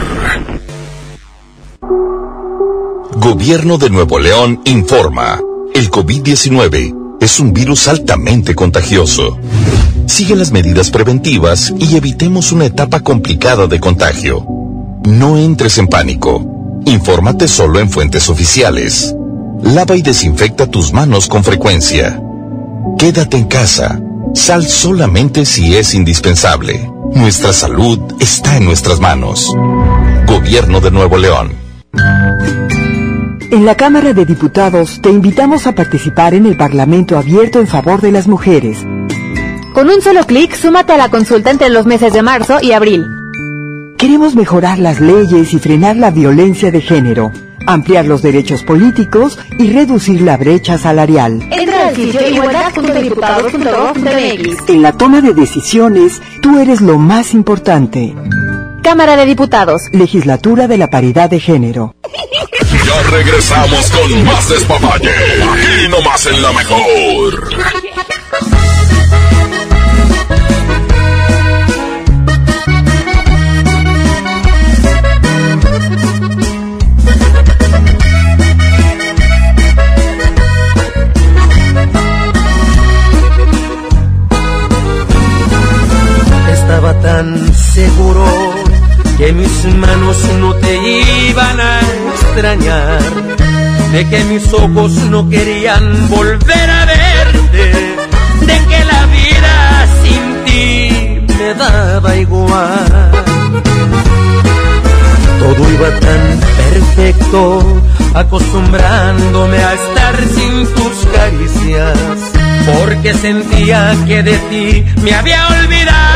Gobierno de Nuevo León informa. El COVID-19 es un virus altamente contagioso. Sigue las medidas preventivas y evitemos una etapa complicada de contagio. No entres en pánico. Infórmate solo en fuentes oficiales. Lava y desinfecta tus manos con frecuencia. Quédate en casa. Sal solamente si es indispensable. Nuestra salud está en nuestras manos. Gobierno de Nuevo León. En la Cámara de Diputados te invitamos a participar en el Parlamento Abierto en favor de las mujeres. Con un solo clic, súmate a la consulta entre los meses de marzo y abril. Queremos mejorar las leyes y frenar la violencia de género, ampliar los derechos políticos y reducir la brecha salarial. Entra al sitio igualdad.diputados.gov.mx. En la toma de decisiones, tú eres lo más importante. Cámara de Diputados. Legislatura de la Paridad de Género. Ya regresamos con más despapalle. Aquí nomás en la mejor. De que mis ojos no querían volver a verte, de que la vida sin ti me daba igual. Todo iba tan perfecto, acostumbrándome a estar sin tus caricias, porque sentía que de ti me había olvidado.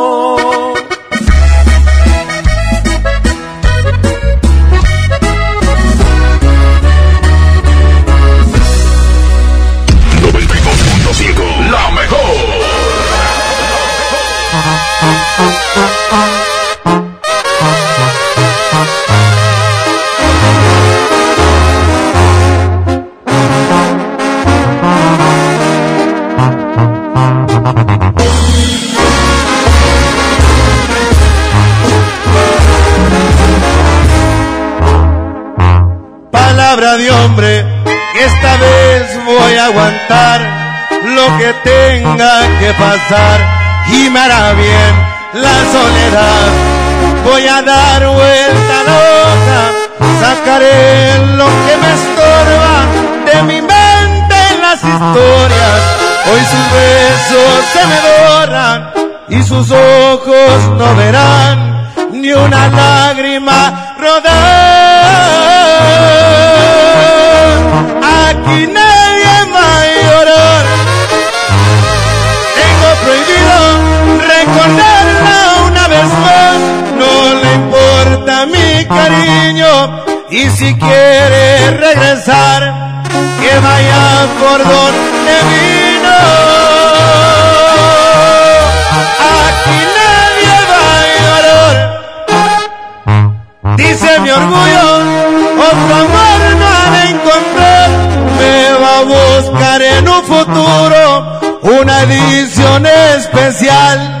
Pasar y me hará bien la soledad. Voy a dar vuelta la hoja, sacaré lo que me estorba de mi mente en las historias. Hoy sus besos se me doran y sus ojos no verán ni una lágrima rodar. Aquí recordarla una vez más. No le importa mi cariño. Y si quiere regresar, que vaya por donde vino. Aquí nadie va a llorar. Dice mi orgullo, otro amor no ha de encontrar. Me va a buscar en un futuro una edición especial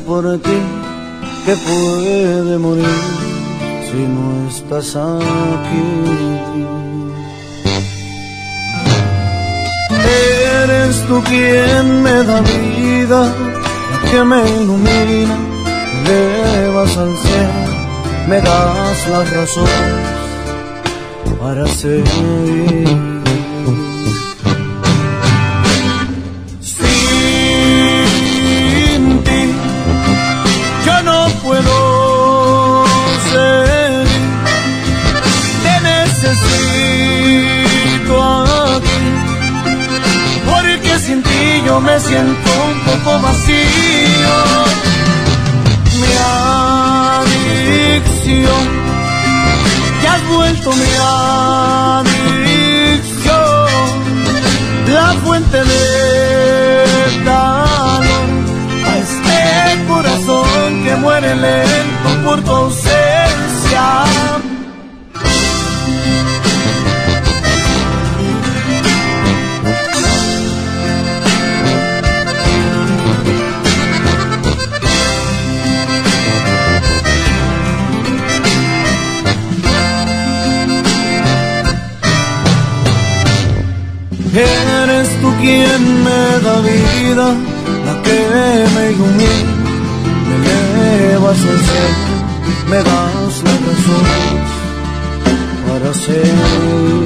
Por ti, que puede morir si no estás aquí. Eres tú quien me da vida, la que me ilumina, me elevas al cielo, me das las razones para seguir. Me siento un poco vacío. Mi adicción que has vuelto mi adicción, la fuente de calor a este corazón que muere lento por tu da vida, la que me ilumina, me elevas al cielo, me das la razón para seguir.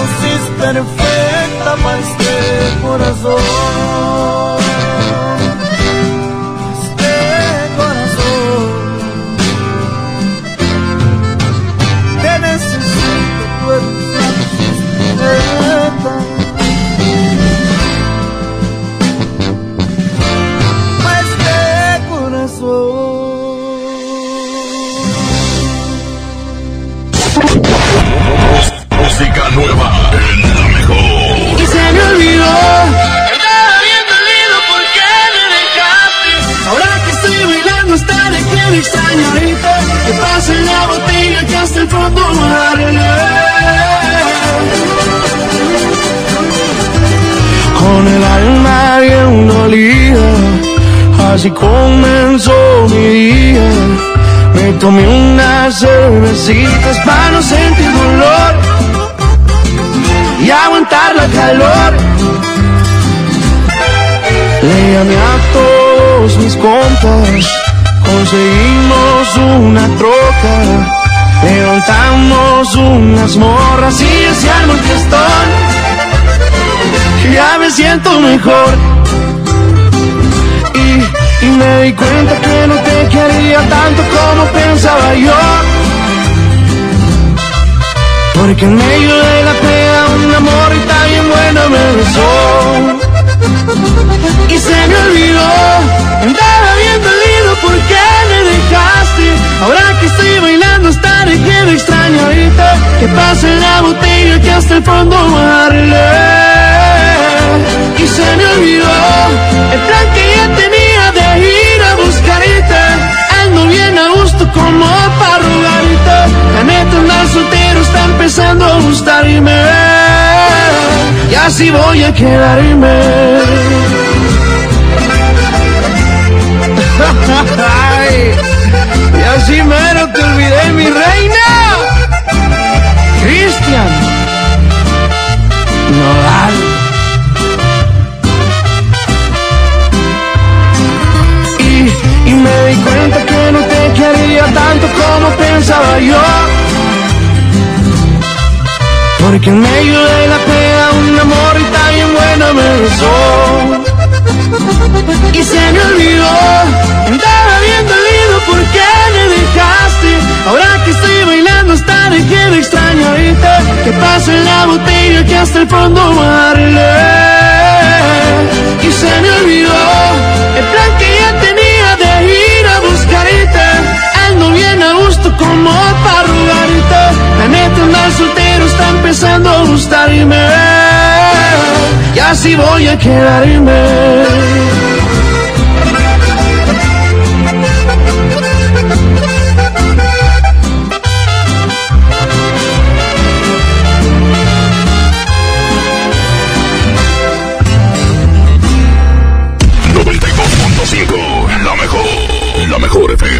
Eres la dosis perfecta para este corazón. Así comenzó mi día. Me tomé unas cervecitas para no sentir dolor y aguantar la calor. Le llamé a todos mis compas, conseguimos una troca, levantamos unas morras y se armó el fiestón. Ya me siento mejor. Me di cuenta que no te quería tanto como pensaba yo. Porque en medio de la pena un amor y tan bien bueno me besó. Y se me olvidó, andaba bien dolido porque me dejaste. Ahora que estoy bailando hasta de que me extraño ahorita. Que pasa en la botella que hasta el fondo darle. Y se me olvidó el plan que Ando bien a gusto como para rogarte. La neta andar soltero está empezando a gustarme. Y así voy a quedarme. Y así mero te olvidé, mi reina. Pensaba yo. Porque en medio de la pena un amor y tan bien bueno me besó. Y se me olvidó, andaba bien dolido porque me dejaste. Ahora que estoy bailando de que me extraño ahorita. Que pasa en la botella que hasta el fondo darle. Y se me olvidó el plan que gustarme. Y así voy a quedarme. La mejor, la mejor FM.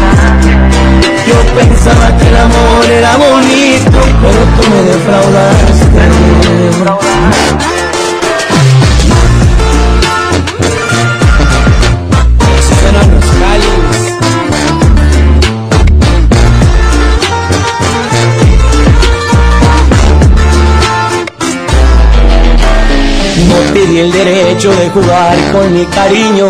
Yo pensaba que el amor era bonito, pero tú me defraudaste. Pedí el derecho de jugar con mi cariño.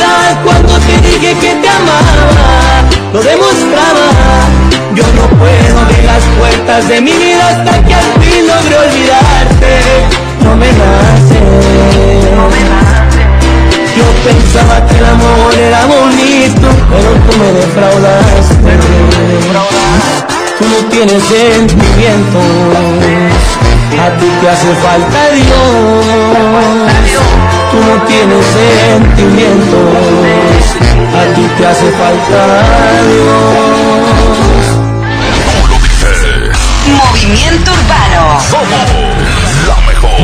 verdad cuando te dije que te amaba, lo demostraba. Yo no puedo abrir las puertas de mi vida hasta que al fin logre olvidarte. No me nace. Yo pensaba que el amor era bonito, pero tú me defraudaste. Tú no tienes sentimientos, a ti te hace falta Dios tú no tienes sentimientos, a ti te hace falta Dios. Movimiento Urbano. Somos la mejor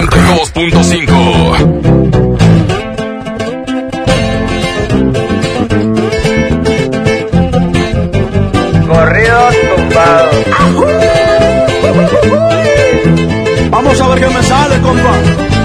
92.5. Vamos a ver qué me sale, compa.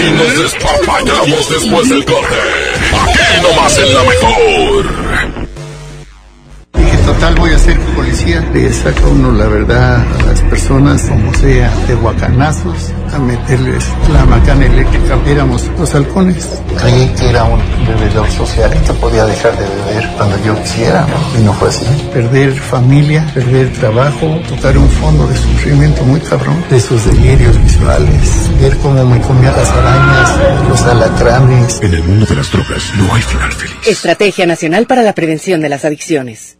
Si nos despapallamos después del corte? Aquí nomás en la mejor. Dije, total, voy a ser policía. Le saca uno la verdad a las personas, como sea, de guacanazos, a meterles la macana eléctrica. Éramos los halcones. Creí que era un bebedor social que podía dejar de beber cuando yo quisiera, ¿no? Y no fue así. Perder familia, perder trabajo, tocar un fondo de sufrimiento muy cabrón, de esos delirios visuales, ver cómo me comía las arañas, los alacranes. En el mundo de las drogas no hay final feliz. Estrategia Nacional para la Prevención de las Adicciones.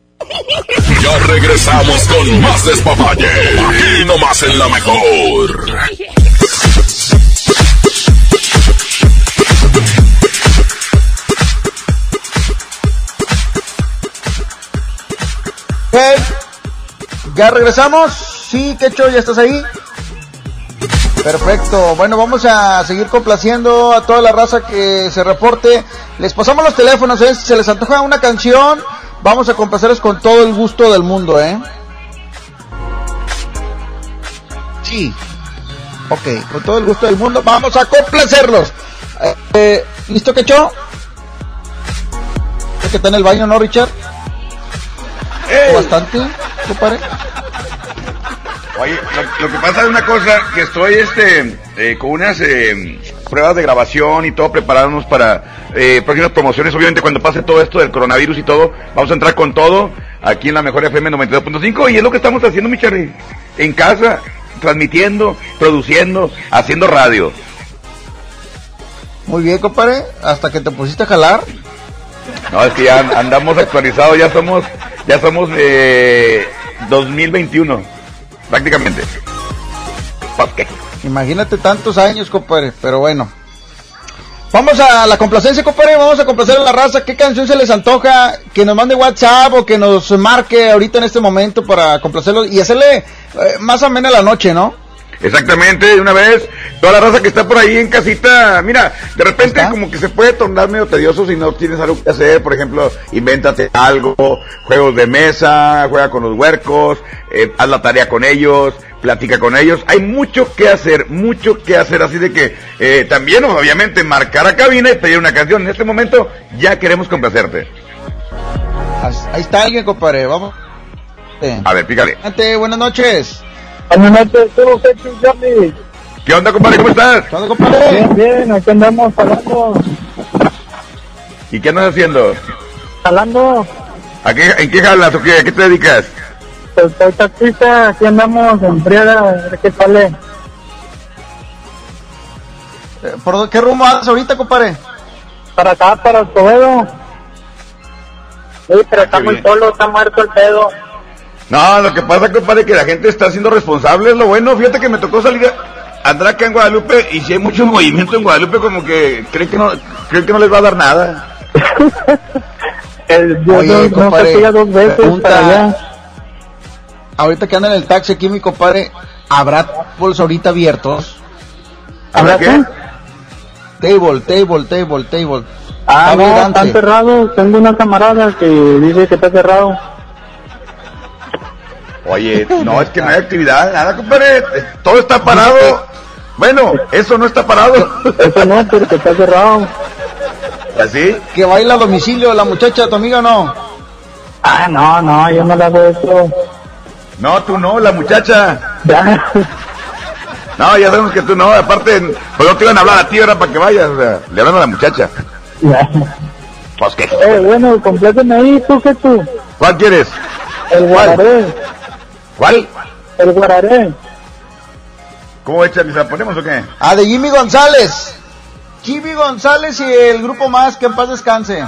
Ya regresamos con más despapalle. Aquí nomás en la mejor. Ok, ya regresamos. Sí, Quecho, ya estás ahí. Perfecto. Bueno, vamos a seguir complaciendo a toda la raza que se reporte. Les pasamos los teléfonos, ¿eh? Si se les antoja una canción, vamos a complacerles con todo el gusto del mundo, ¿eh? Sí. Ok, con todo el gusto del mundo, vamos a complacerlos. Eh, eh, ¿Listo, Quecho? Es que está en el baño, ¿no, Richard? ¿O Bastante, compadre. Oye, lo, lo que pasa es una cosa, que estoy este eh, con unas eh, pruebas de grabación y todo preparándonos para eh, próximas promociones. Obviamente cuando pase todo esto del coronavirus y todo, vamos a entrar con todo aquí en la mejor FM 92.5 y es lo que estamos haciendo, mi Charly. En casa, transmitiendo, produciendo, haciendo radio. Muy bien, compadre. Hasta que te pusiste a jalar. No, es que ya andamos actualizados, ya somos, ya somos eh, 2021, prácticamente. Ok. Imagínate tantos años, compadre. Pero bueno. Vamos a la complacencia, compadre. Vamos a complacer a la raza. ¿Qué canción se les antoja? Que nos mande WhatsApp o que nos marque ahorita en este momento para complacerlo y hacerle eh, más amena la noche, ¿no? Exactamente, de una vez, toda la raza que está por ahí en casita, mira, de repente como que se puede tornar medio tedioso si no tienes algo que hacer, por ejemplo, invéntate algo, juegos de mesa, juega con los huercos, eh, haz la tarea con ellos, platica con ellos, hay mucho que hacer, mucho que hacer, así de que eh, también obviamente marcar a cabina y pedir una canción, en este momento ya queremos complacerte. Ahí está alguien, compadre, vamos. A ver, pícale. Buenas noches. Buenas noches, tú, Johnny. ¿Qué onda, compadre? ¿Cómo estás? ¿Qué onda, compadre? Bien, bien, aquí andamos hablando. ¿Y qué andas haciendo? Jalando, ¿A qué, ¿En qué jalas o qué? ¿A qué te dedicas? pues soy taxista, aquí andamos en friega, a ver qué sale. Eh, ¿Por qué rumbo andas ahorita, compadre? Para acá, para el Toledo. Sí, pero está muy bien. solo, está muerto el pedo. No, lo que pasa, compadre, que la gente está siendo responsable, es lo bueno. Fíjate que me tocó salir a andar acá en Guadalupe y si hay mucho movimiento en Guadalupe, como que creen que no, creen que no les va a dar nada. El, Oye, no, compadre, dos veces pregunta- para allá. Ahorita que anda en el taxi aquí, mi compadre, ¿habrá tables ahorita abiertos? ¿Habrá qué? Table, table, table, table. Ah, Está no, están cerrados. Tengo una camarada que dice que está cerrado. Oye, no, es que no hay actividad, nada, compadre. Todo está parado. Bueno, eso no está parado. Eso no, porque está cerrado. ¿Así? Que baila a domicilio la muchacha, tu amiga, ¿no? Ah, no, no, yo no le hago eso. No, tú no, la muchacha. Ya. No, ya sabemos que tú no. Aparte, pues no te iban a hablar a ti, ahora para que vayas. O sea, le hablan a la muchacha. Ya. Pues qué. Eh, bueno, complétame ahí, tú que tú. ¿Cuál quieres? El guararé. ¿Cuál? El guararé. ¿Cómo echan? ¿La ponemos o qué? Ah, de Jimmy González. Jimmy González y el grupo más, que en paz descanse.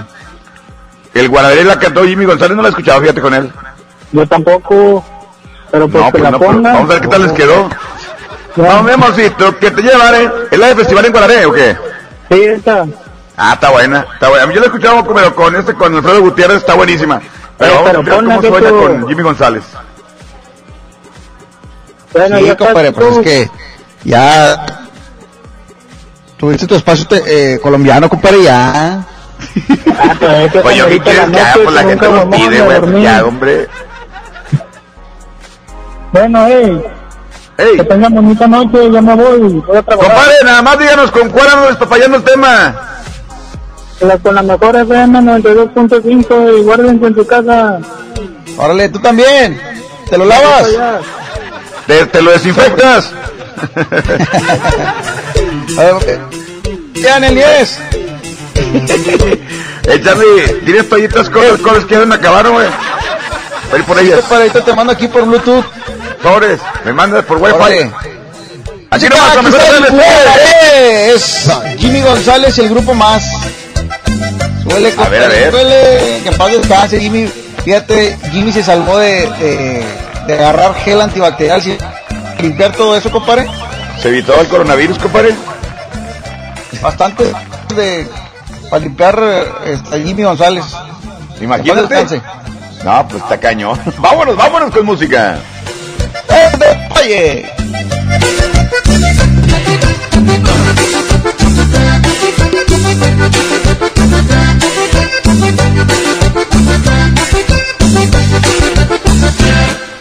El Guararé la cantó Jimmy González, no la he escuchado, fíjate con él. Yo tampoco. Pero pues No, que pues la no, pero vamos a ver qué tal les quedó. Vamos, mi amorcito, que te llevaré. ¿Es la de Festival en Guararé o qué? Sí, esta. Ah, está buena, está buena. Yo la he escuchado pero con este, con Alfredo Gutiérrez, está buenísima. Pero Eh, vamos pero a ver cómo suena tú- con Jimmy González. Bueno, sí, ya compadre, pues es que ya tuviste tu espacio te- eh, colombiano, compadre, ya. Ah, pues es que Oye, ¿qué quieres que haga? noche Pues la gente lo pide, güey, pues ya, hombre. Bueno, hey. Ey. Que tengan bonita noche, ya me voy. Voy a trabajar. Compadre, nada más díganos con cuál ando despapallando el tema. La- con la mejor FM 92.5 y guárdense en su casa. Órale, tú también. ¿Te lo lavas? Te, te lo desinfectas. Ya en el 10. Eh, Charlie, ¿tienes toallitas con los colores que ya me acabaron, güey? Voy por ellas. Compadre, ahorita te mando aquí por Bluetooth. Sobres, me mandas por wifi. Órale. Así nomás, el FM. Guararé. Es Jimmy González y el grupo más. Suele, A ver, a ver. Suele, que en paz descanse, Jimmy. Fíjate, Jimmy se salvó de, de, de agarrar gel antibacterial sin limpiar todo eso, compadre. ¿Se evitó el coronavirus, compadre? Bastante de para limpiar este, Jimmy González. Imagínate. No, pues está cañón. vámonos, vámonos con música. ¡El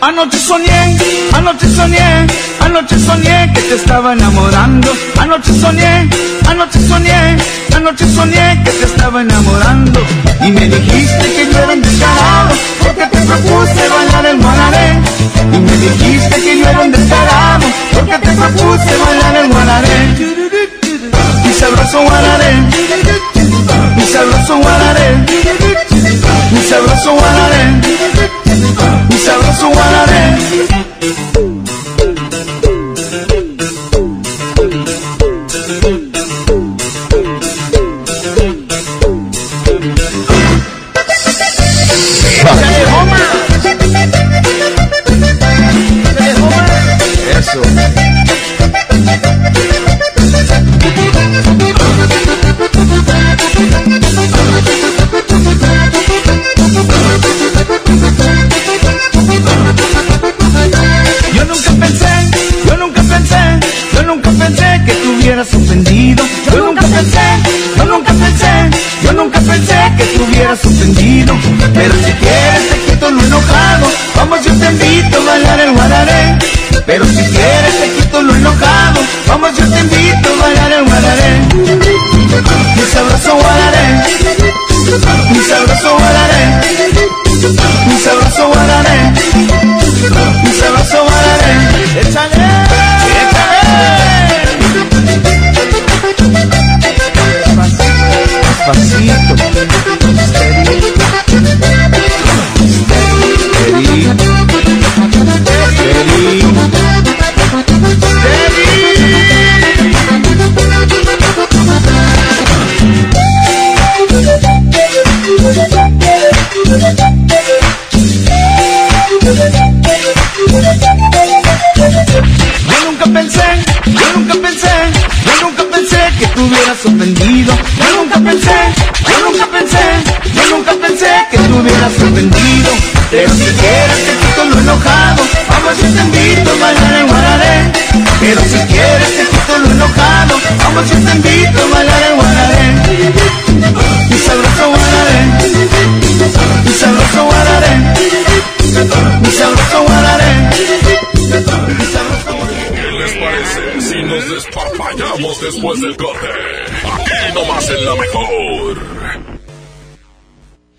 Anoche soñé, anoche soñé, anoche soñé que te estaba enamorando. Anoche soñé, anoche soñé, anoche soñé que te estaba enamorando. Y me dijiste que yo era un descarado, porque te propuse bailar el guanaré. Y me dijiste que yo era un descarado, porque te propuse bailar el guanaré. Mi sabroso guanaré, mi sabroso guanaré, mi sabroso guanaré mi sabroso guararé. Pero si quieres te quito lo enojado, vamos yo te invito a bailar el guararé. Pero si quieres te quito lo enojado, vamos yo te invito después del corte? Aquí nomás en la mejor.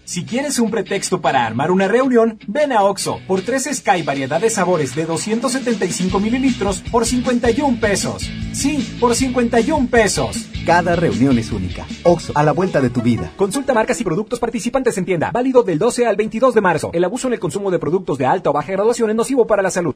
Si quieres un pretexto para armar una reunión, ven a Oxo por 3 Sky variedad de sabores de 275 mililitros por 51 pesos. Sí, por 51 pesos. Cada reunión es única. Oxo, a la vuelta de tu vida. Consulta marcas y productos participantes en tienda. Válido del 12 al 22 de marzo. El abuso en el consumo de productos de alta o baja graduación es nocivo para la salud.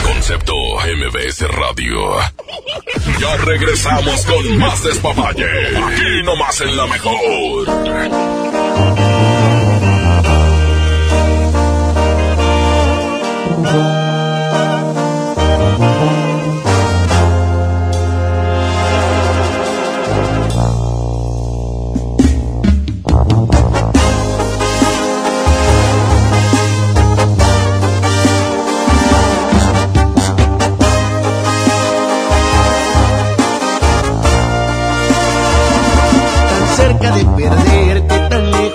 Concepto MBS Radio. Ya regresamos con más despapalle. Aquí nomás en la mejor.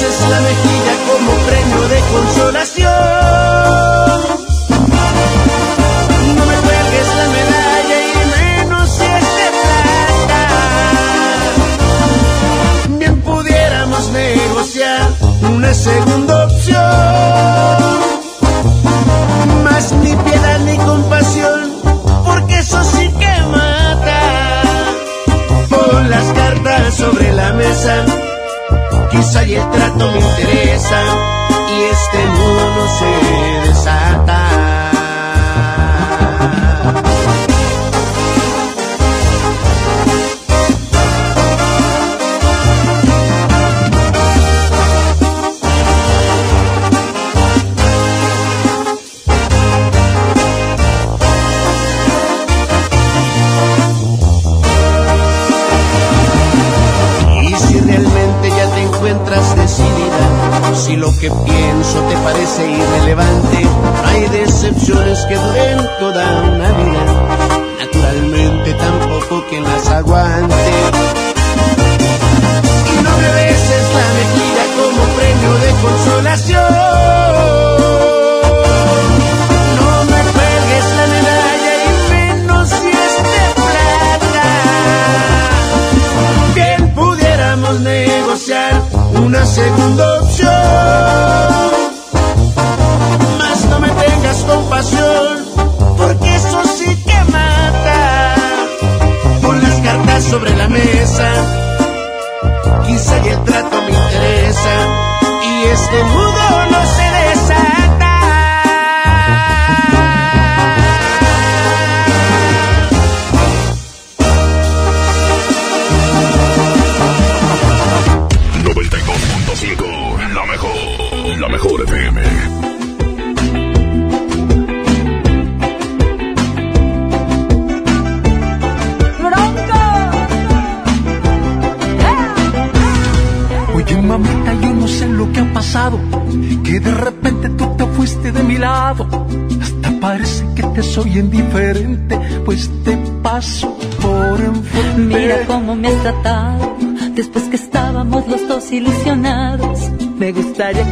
Beses la mejilla como premio de consolación. No me cuelgues la medalla y menos si es de plata. Bien pudiéramos negociar una segunda opción. Más ni piedad ni compasión, porque eso sí que mata. Pon las cartas sobre la mesa quizá y el trato me interesa y este nudo no se que pienso te parece ir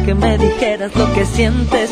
que me dijeras lo que sientes.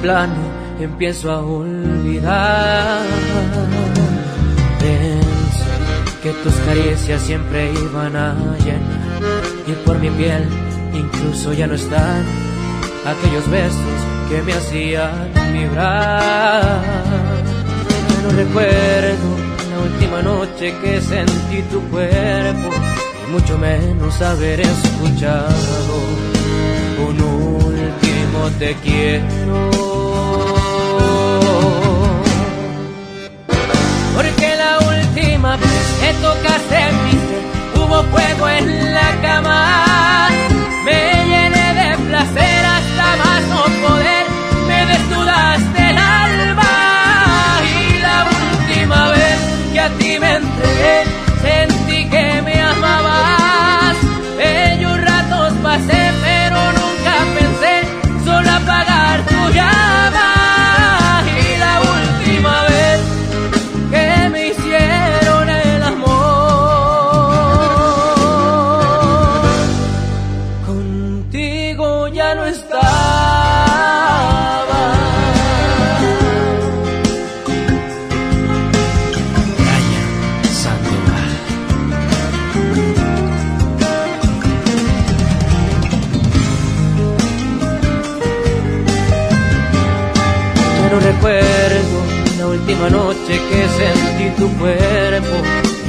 plano empiezo a olvidar. Pensé que tus caricias siempre iban a llenar y por mi piel incluso ya no están aquellos besos que me hacían vibrar. Ya no recuerdo la última noche que sentí tu cuerpo y mucho menos haber escuchado un último te quiero. me tocaste, viste, hubo fuego en la cama. Me tu cuerpo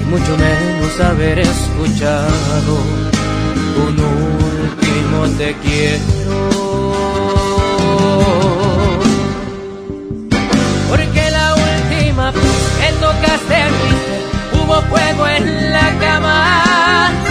y mucho menos haber escuchado un último te quiero. Porque la última vez que tocaste el mister, hubo fuego en la cama.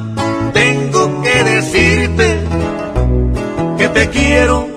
te quiero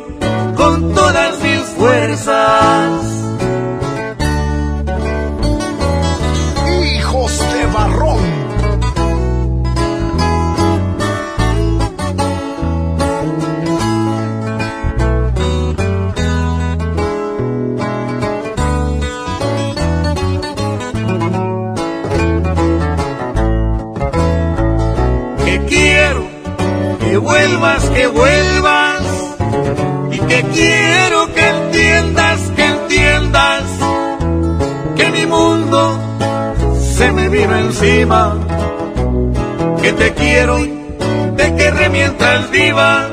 te quiero, te querré mientras viva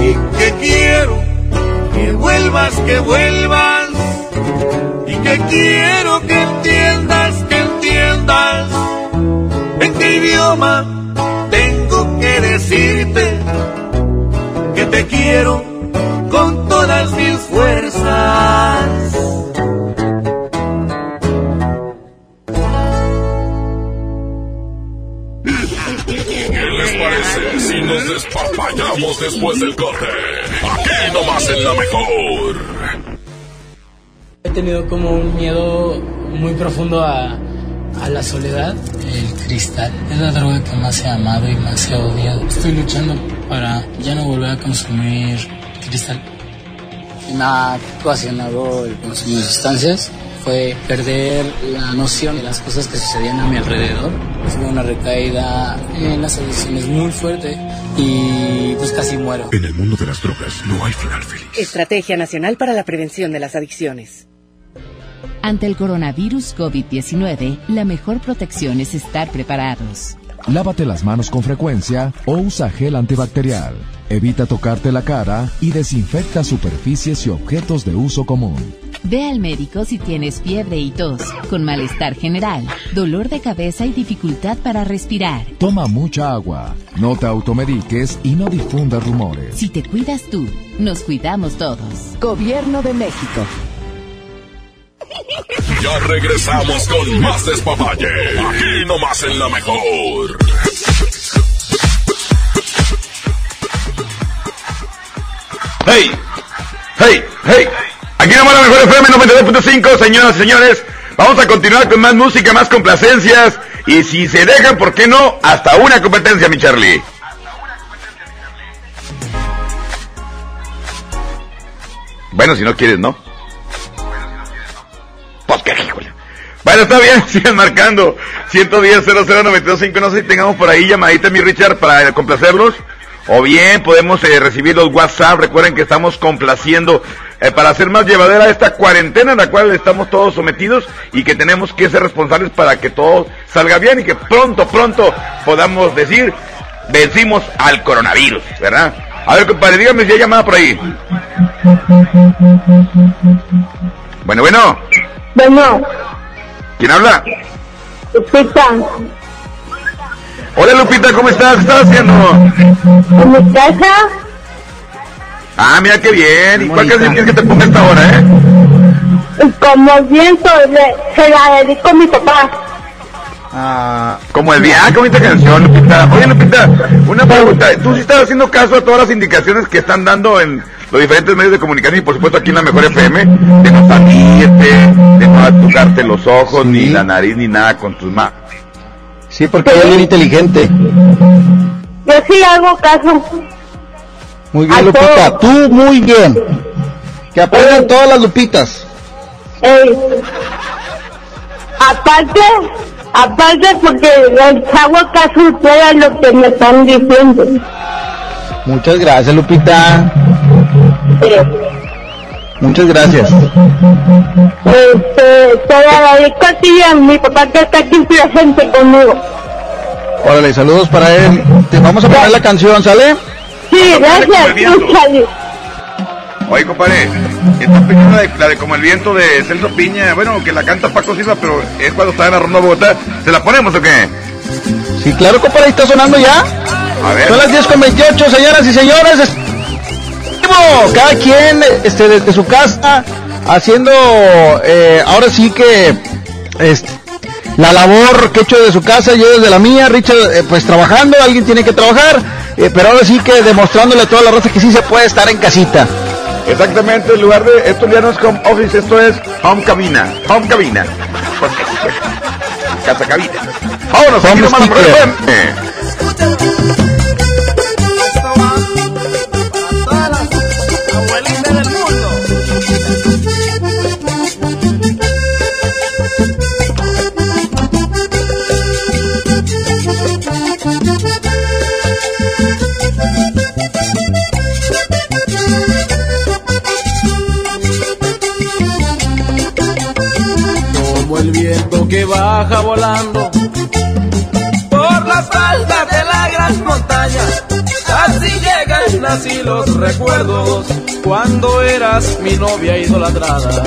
y que quiero que vuelvas, que vuelvas. Y que quiero que entiendas, que entiendas. En qué idioma tengo que decirte que te quiero despapallamos después del corte? Aquí nomás en la mejor. He tenido como un miedo muy profundo a, a la soledad. El cristal es la droga que más he amado y más he odiado. Estoy luchando para ya no volver a consumir cristal. Me ha ocasionado el consumo de sustancias fue perder la noción de las cosas que sucedían a mi alrededor. Tuve una recaída en las adicciones muy fuerte y pues casi muero. En el mundo de las drogas no hay final feliz. Estrategia Nacional para la Prevención de las Adicciones. Ante el coronavirus COVID-19, la mejor protección es estar preparados. Lávate las manos con frecuencia o usa gel antibacterial. Evita tocarte la cara y desinfecta superficies y objetos de uso común. Ve al médico si tienes fiebre y tos, con malestar general, dolor de cabeza y dificultad para respirar. Toma mucha agua, no te automediques y no difundas rumores. Si te cuidas tú, nos cuidamos todos. Gobierno de México. Ya regresamos con más despapalle. Aquí nomás en la mejor. ¡Hey! ¡Hey! ¡Hey! Aquí nomás la mejor FM 92.5, señoras y señores. Vamos a continuar con más música, más complacencias. Y si se dejan, ¿por qué no? Hasta una competencia, mi Charlie. Bueno, si no quieres, ¿no? Pues qué, híjole. Bueno, está bien, sigan marcando. 110 00925 No sé si tengamos por ahí llamadita, mi Richard, para complacerlos. O bien podemos eh, recibir los WhatsApp. Recuerden que estamos complaciendo eh, para hacer más llevadera esta cuarentena en la cual estamos todos sometidos y que tenemos que ser responsables para que todo salga bien y que pronto, pronto podamos decir, vencimos al coronavirus, ¿verdad? A ver, compadre, dígame si hay llamada por ahí. Bueno, bueno. Bueno, ¿Quién habla? Hola Lupita, ¿cómo estás? ¿Qué estás haciendo? en mi casa, Ah, mira qué bien. ¿Y cuál canción quieres que te ponga esta hora, eh? como viento, le- se la dedico a mi papá. Ah, como el viaje, qué bonita canción, Lupita. Oye, Lupita, una pregunta. ¿Tú sí estás haciendo caso a todas las indicaciones que están dando en los diferentes medios de comunicación y por supuesto aquí en la Mejor FM? De no salirte, de no tocarte los ojos, ni la nariz, ni nada con tus manos. Sí, porque ella es bien inteligente. Yo sí hago caso. Muy bien, A Lupita. todo. Tú muy bien. Que aprendan todas las Lupitas. Ey. Aparte, aparte porque les hago caso a ustedes lo que me están diciendo. Muchas gracias, Lupita. Muchas gracias. Este, te la dedico a ti y a mi papá que está aquí presente conmigo. Órale, saludos para él. Te vamos a poner la canción, ¿sale? Sí, gracias. Oye, compadre, esta la de, la de Como el viento de Celso Piña, bueno, que la canta Paco Silva, pero es cuando está en la ronda Bogotá. ¿Se la ponemos o qué? Sí, claro, compadre, está sonando ya. A ver. Son las 10 con 28, señoras y señores. Vivo, Cada quien este, desde su casa haciendo, eh, ahora sí que este, la labor que he hecho de su casa, yo desde la mía, Richard eh, pues trabajando, alguien tiene que trabajar, eh, pero ahora sí que demostrándole a toda la raza que sí se puede estar en casita. Exactamente, en lugar de, esto ya no es home office, esto es home cabina, home cabina. Casa cabina. Vámonos, aquí Como el viento que baja volando por las faldas de la gran montaña, así llegan así los recuerdos cuando eras mi novia idolatrada.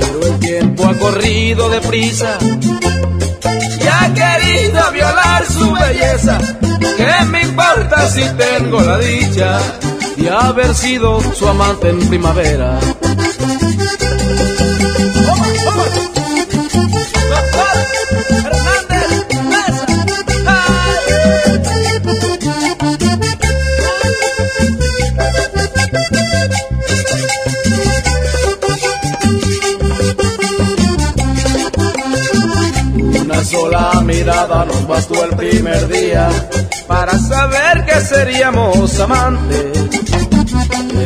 Pero el tiempo ha corrido deprisa y ha querido violar su belleza. ¿Qué me importa si tengo la dicha de haber sido su amante en primavera? sola mirada nos bastó el primer día para saber que seríamos amantes.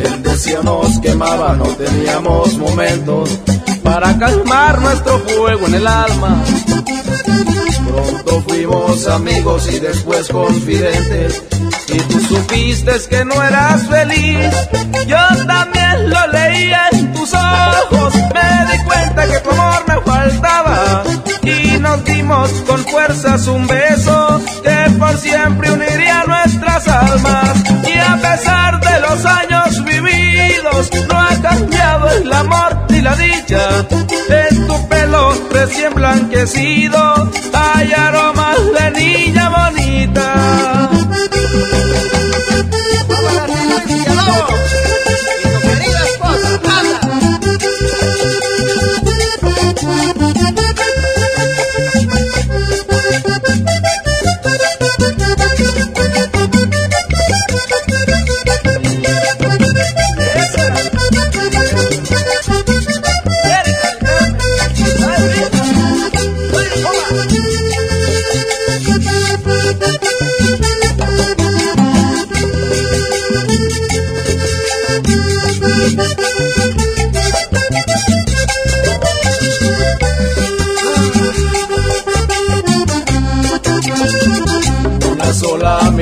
El deseo nos quemaba, no teníamos momentos para calmar nuestro fuego en el alma. Pronto fuimos amigos y después confidentes. Y tú supiste que no eras feliz. Yo también lo leía en tus ojos. Me di cuenta que tu amor Y nos dimos con fuerzas un beso que por siempre uniría nuestras almas. Y a pesar de los años vividos, no ha cambiado el amor ni la dicha. En tu pelo recién blanquecido hay aromas de niña bonita.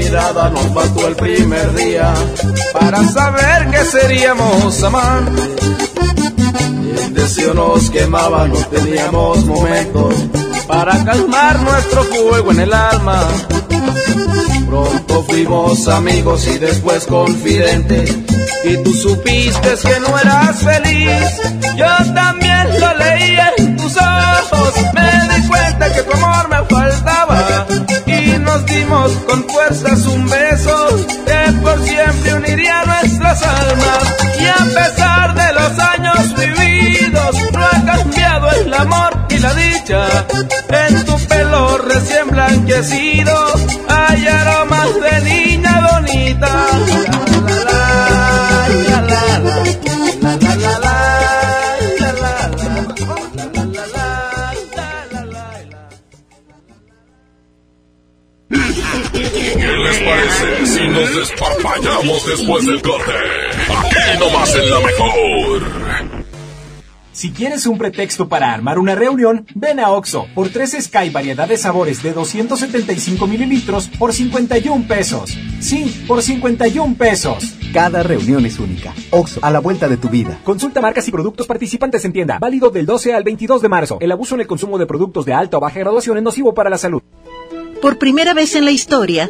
Mirada nos bastó el primer día para saber que seríamos amantes. El deseo nos quemaba, no teníamos momentos para calmar nuestro fuego en el alma. Pronto fuimos amigos y después confidentes. Y tú supiste que no eras feliz. Yo también lo leía en tus ojos. Me di cuenta que tu amor. Y nos con fuerzas un beso que por siempre uniría nuestras almas. Y a pesar de los años vividos, no ha cambiado el amor y la dicha. En tu pelo recién blanquecido después del corte? Aquí nomás en la mejor. Si quieres un pretexto para armar una reunión, ven a Oxo por 3 Sky variedad de sabores de 275 mililitros por 51 pesos. Sí, por 51 pesos. Cada reunión es única. Oxo, a la vuelta de tu vida. Consulta marcas y productos participantes en tienda. Válido del 12 al 22 de marzo. El abuso en el consumo de productos de alta o baja graduación es nocivo para la salud. Por primera vez en la historia,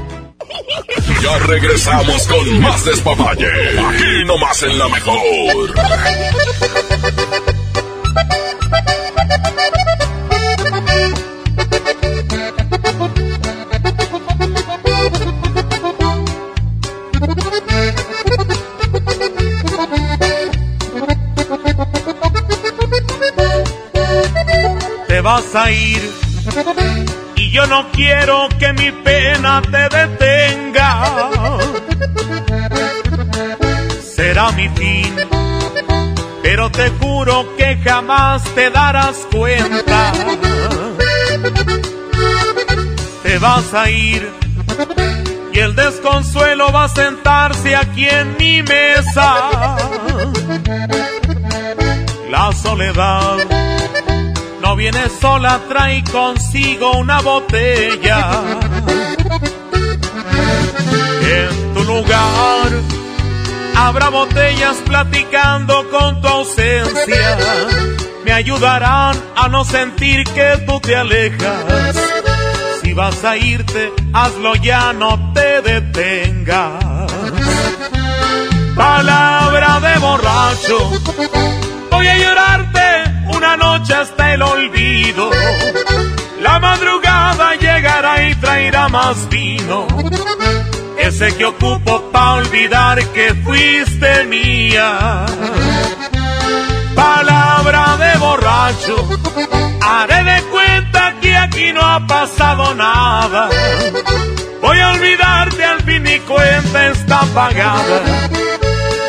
Ya regresamos con más despapalle. Aquí nomás en la mejor. Te vas a ir yo no quiero que mi pena te detenga. Será mi fin, pero te juro que jamás te darás cuenta. vas a ir y el desconsuelo va a sentarse aquí en mi mesa. La soledad no viene sola, trae consigo una botella. En tu lugar habrá botellas platicando con tu ausencia. Me ayudarán a no sentir que tú te alejas. Si vas a irte, hazlo ya, no te detengas. Palabra de borracho, voy a llorarte una noche hasta el olvido. La madrugada llegará y traerá más vino. Ese que ocupo pa' olvidar que fuiste mía. Palabra de borracho, haré de cuenta que aquí no ha pasado nada. Voy a olvidarte al fin y cuenta está pagada.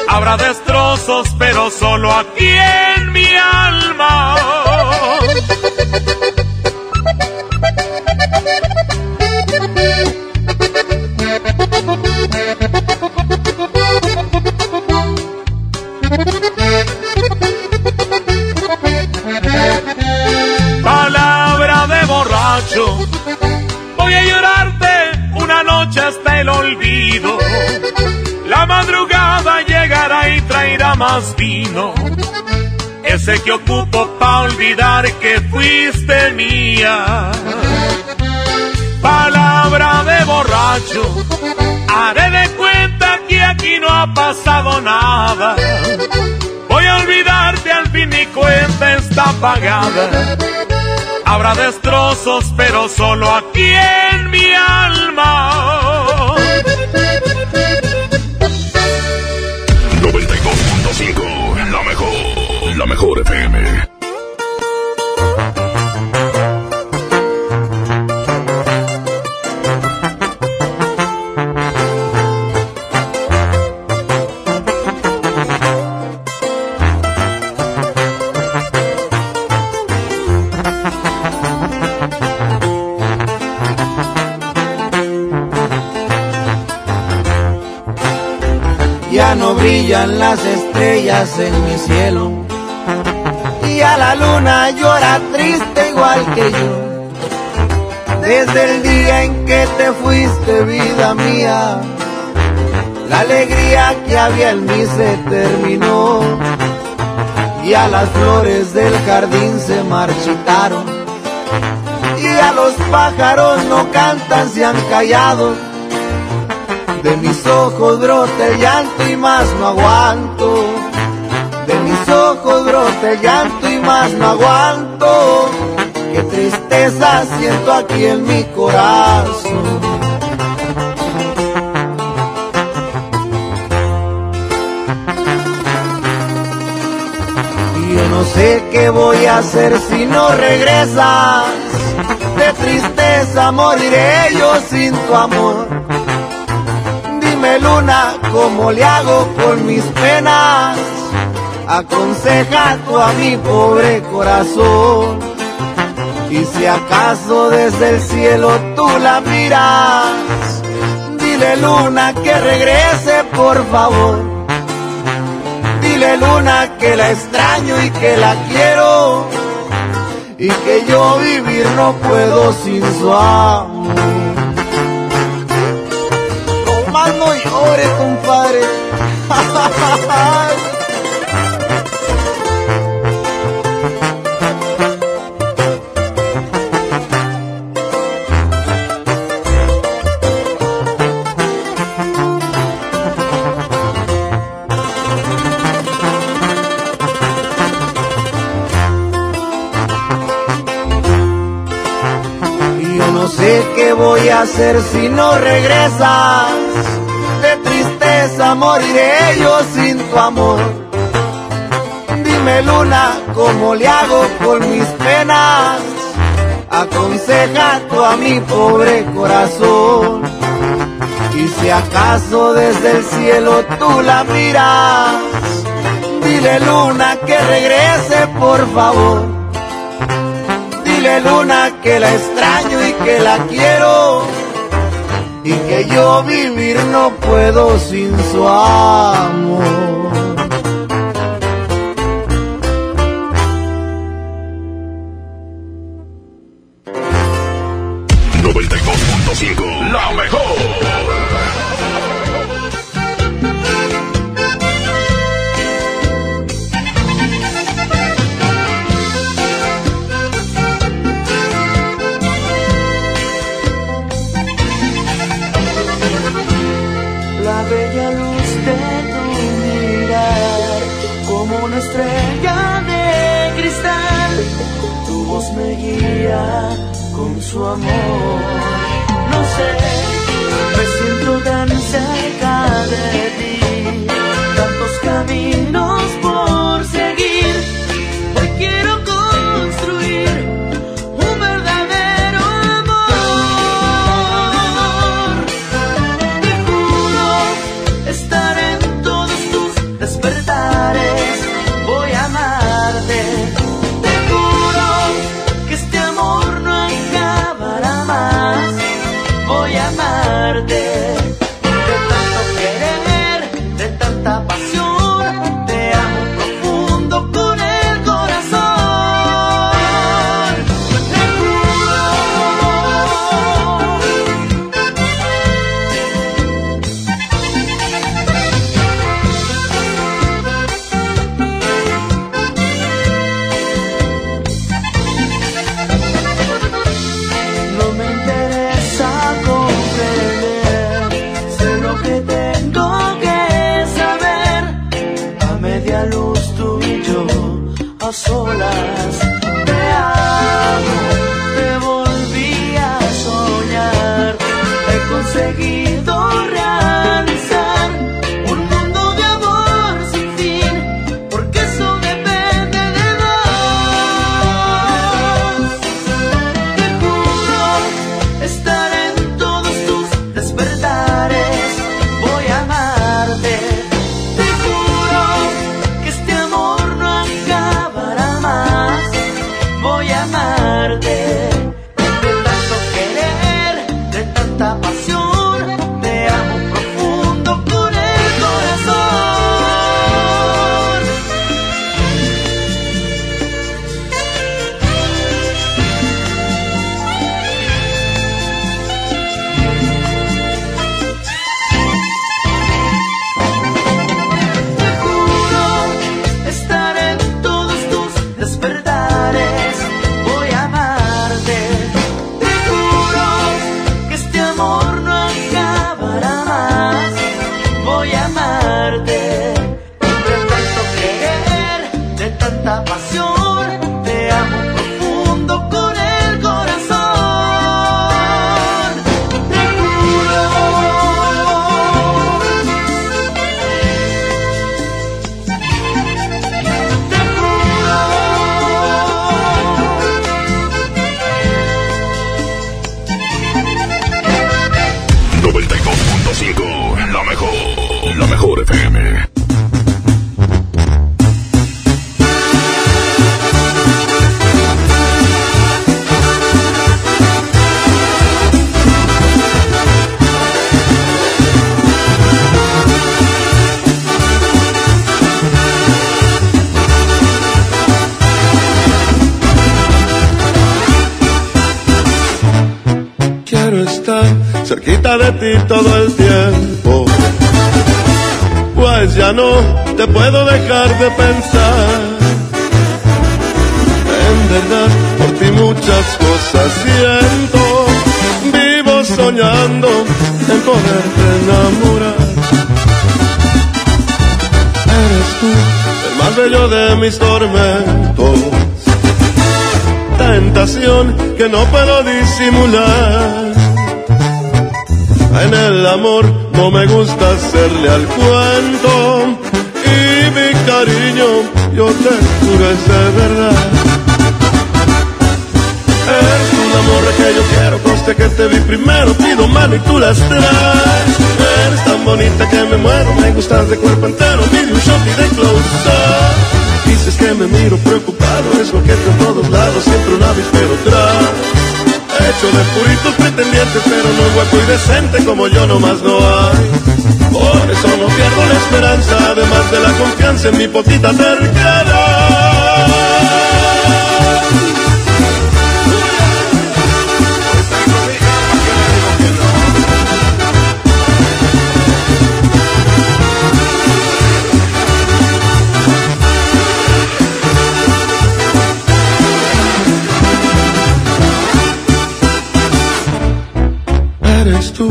Habrá destrozos, pero solo aquí en Palabra de borracho, voy a llorarte una noche hasta el olvido. La madrugada llegará y traerá más vino. Ese que ocupo pa' olvidar que fuiste mía. Palabra de borracho, haré de cuenta que aquí no ha pasado nada. Voy a olvidarte al fin y cuenta está pagada. Habrá destrozos, pero solo aquí en mi alma. No brillan las estrellas en mi cielo. Y a la luna llora triste igual que yo. Desde el día en que te fuiste, vida mía, la alegría que había en mí se terminó. Y a las flores del jardín se marchitaron. Y a los pájaros no cantan, se han callado. De mis ojos brota el llanto y más no aguanto. De mis ojos brota el llanto y más no aguanto. Qué tristeza siento aquí en mi corazón. Y yo no sé qué voy a hacer si no regresas. De tristeza moriré yo sin tu amor. Dime luna, ¿cómo le hago con mis penas? Aconseja tú a mi pobre corazón. Y si acaso desde el cielo tú la miras, dile luna que regrese por favor. Dile luna que la extraño y que la quiero. Y que yo vivir no puedo sin su amor. Llores, compadre. Yo no sé qué voy a hacer si no regresas moriré yo sin tu amor. Dime luna, ¿cómo le hago con mis penas? Aconseja tú a mi pobre corazón. Y si acaso desde el cielo tú la miras, dile luna que regrese por favor. Dile luna que la extraño y que la quiero y que yo vivir no puedo sin su amor. cariño, yo te juro es de verdad. Eres una morra que yo quiero, conste que te vi primero, pido mano y tú las traes. Eres tan bonita que me muero, me gustas de cuerpo entero, mide un shot y de close-up. Dices que me miro preocupado, es lo que en todos lados, siempre un avispero trae hecho de puritos pretendientes, pero no es hueco y decente como yo nomás no hay. Por eso no pierdo la esperanza, además de la confianza en mi poquita terquedad. Eres tú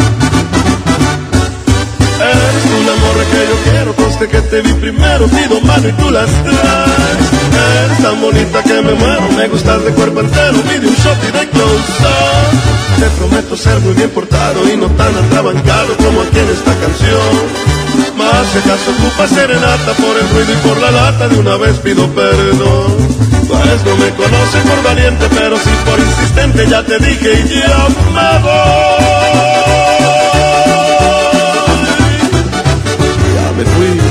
La morra que yo quiero, conste que te vi primero, pido mano y tú las traes. Eres tan bonita que me muero, me gustas de cuerpo entero, pide un shot y de close up. Te prometo ser muy bien portado y no tan atrabancado como aquí en esta canción. Más si acaso ocupa serenata por el ruido y por la lata, de una vez pido perdón. Pues no me conoce por valiente, pero sí por insistente, ya te dije y ya me voy. Ya me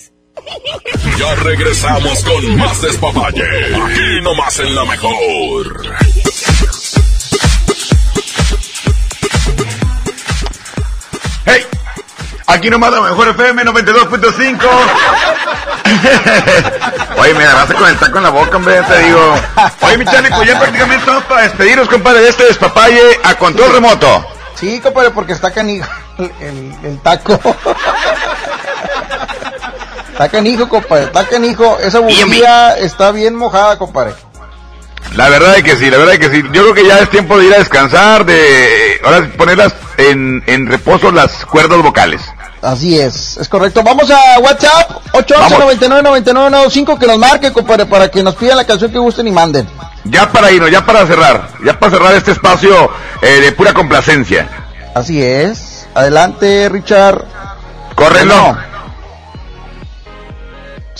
Ya regresamos con más despapalle. Aquí nomás en la mejor. Aquí nomás la mejor FM 92.5. Oye, me agarraste con el taco en la boca, hombre, te digo. Oye, mi Charlie, pues ya prácticamente estamos para despedirnos, compadre, de este despapalle a control remoto. Sí, compadre, porque está canijo el, el, el taco. Está canijo, compadre, está canijo. Esa bujía está bien mojada, compadre. La verdad es que sí, la verdad es que sí. Yo creo que ya es tiempo de ir a descansar, de ahora ponerlas en, en reposo las cuerdas vocales. Así es, es correcto. Vamos a WhatsApp 811-999995 que nos marque, compadre, para que nos pidan la canción que gusten y manden. Ya para irnos, ya para cerrar, ya para cerrar este espacio eh, de pura complacencia. Así es. Adelante, Richard. Córrelo.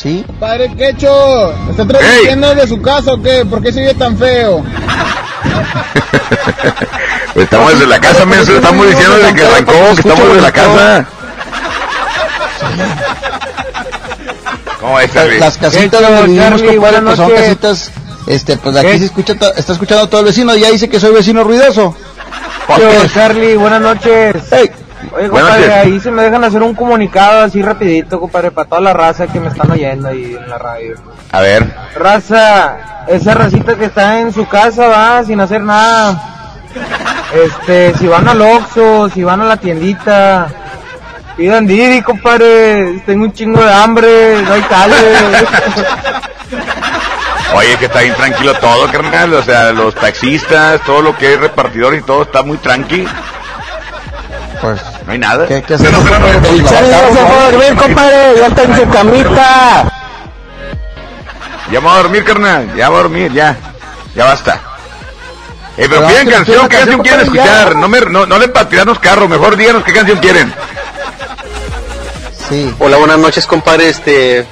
¿Sí? Padre Quecho, ¿está transmitiendo de su casa o qué? ¿Por qué se ve tan feo? estamos desde la casa, menso, estamos diciendo desde que arrancó que estamos desde la casa. ¿Cómo es, Las, las casitas donde vivimos, compadre, pues son casitas, este, pues aquí se escucha, está escuchando todo el vecino, ya dice que soy vecino ruidoso. Yo, Charlie, buenas noches. Oye, compadre, ahí se me dejan hacer un comunicado así rapidito, compadre, para toda la raza que me están oyendo ahí en la radio. A ver. Raza, esa racita que está en su casa, va, sin hacer nada. Este, si van al Oxxo, si van a la tiendita, pidan Didi, compadre. Tengo un chingo de hambre, no hay cale. Oye, que está bien tranquilo todo, carnal. O sea, los taxistas, todo lo que es repartidor y todo está muy tranqui. Pues. No hay nada. ¿Qué, qué se a dormir, compadre, ya está en su camita. Ya vamos a dormir, carnal. Ya vamos a dormir, ya. Ya basta. Eh, pero antes canción, ¿qué canción quieren escuchar? No, me, no, no le para tirarnos carro, mejor díganos qué canción quieren. Sí. Hola, buenas noches, compadre. Este,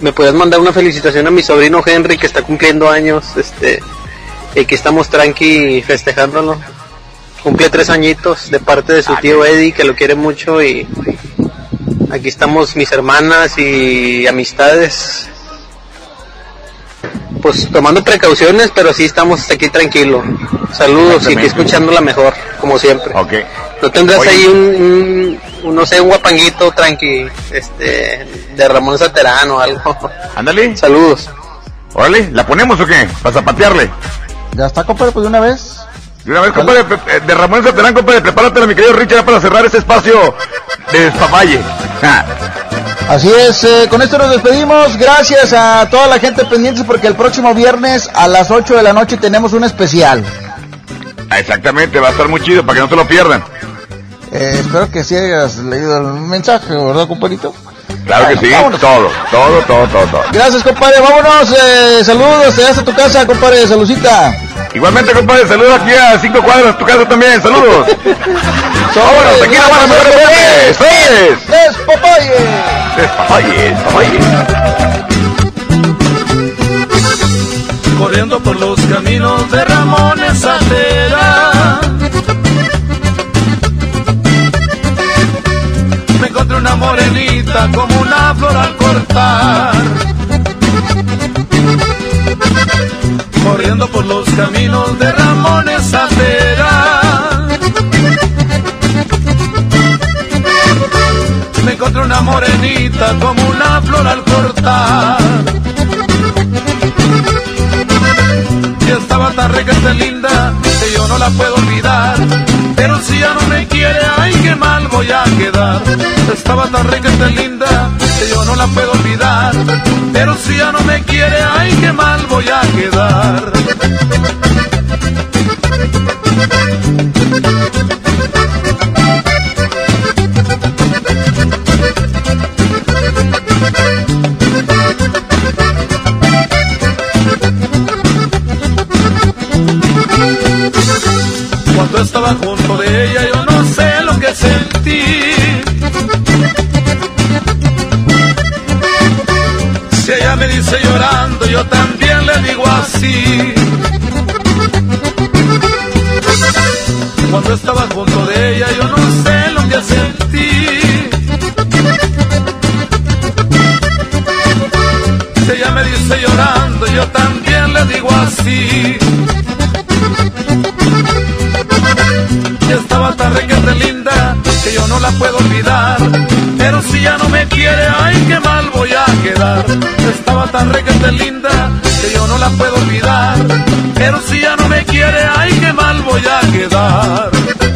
me puedes mandar una felicitación a mi sobrino Henry que está cumpliendo años. Este, y que estamos tranqui festejándolo. Cumple tres añitos de parte de su tío Eddie que lo quiere mucho y aquí estamos mis hermanas y amistades. Pues tomando precauciones, pero sí estamos aquí tranquilo. Saludos y aquí escuchándola mejor, como siempre. Ok. ¿No tendrás Oye. ahí un, un- un, no sé, un guapanguito tranqui, este, de Ramón Saterán o algo? Ándale. Saludos. Órale, ¿la ponemos o qué? Para zapatearle. Ya está, compadre, pues de una vez. De una vez, compadre, eh, de Ramón Saterán, compadre, prepárate, mi querido Richard, para cerrar este espacio de despapalle. Ah. Así es, eh, con esto nos despedimos. Gracias a toda la gente pendiente porque el próximo viernes a las 8 de la noche tenemos un especial. Ah, Exactamente, va a estar muy chido para que no se lo pierdan. Eh, espero que sí hayas leído el mensaje, ¿verdad, compadrito? Claro que sí, vámonos. todo, todo, todo, todo, todo. Gracias, compadre. Vámonos. Eh, saludos. Te vas a tu casa, compadre. Saludcita. Igualmente, compadre, saludos aquí a cinco cuadras, tu casa también, saludos. Vámonos, aquí la mano, mejor. Esto es Despapalle. corriendo por los caminos de Ramones Atera. Me encontré una morenita como una flor al cortar. Corriendo por los caminos de Ramones Atera. Me encontré una morenita como una flor al cortar. Y estaba tan tan linda, que yo no la puedo olvidar. Pero si ya no me quiere, ay, qué mal voy a quedar. Estaba tan tan linda, que yo no la puedo olvidar. Pero si ya no me quiere, ay, qué mal voy a quedar. Cuando estaba junto de ella yo no sé lo que sentí. Si ella me dice llorando, yo también le digo así. Cuando estaba junto de ella yo no sé lo que sentí. Si ella me dice llorando, yo también le digo así. Y estaba tan tan linda, que yo no la puedo olvidar. ya no me quiere, ay, qué mal voy a quedar. Estaba tan requete linda que yo no la puedo olvidar. Pero si ya no me quiere, ay, qué mal voy a quedar.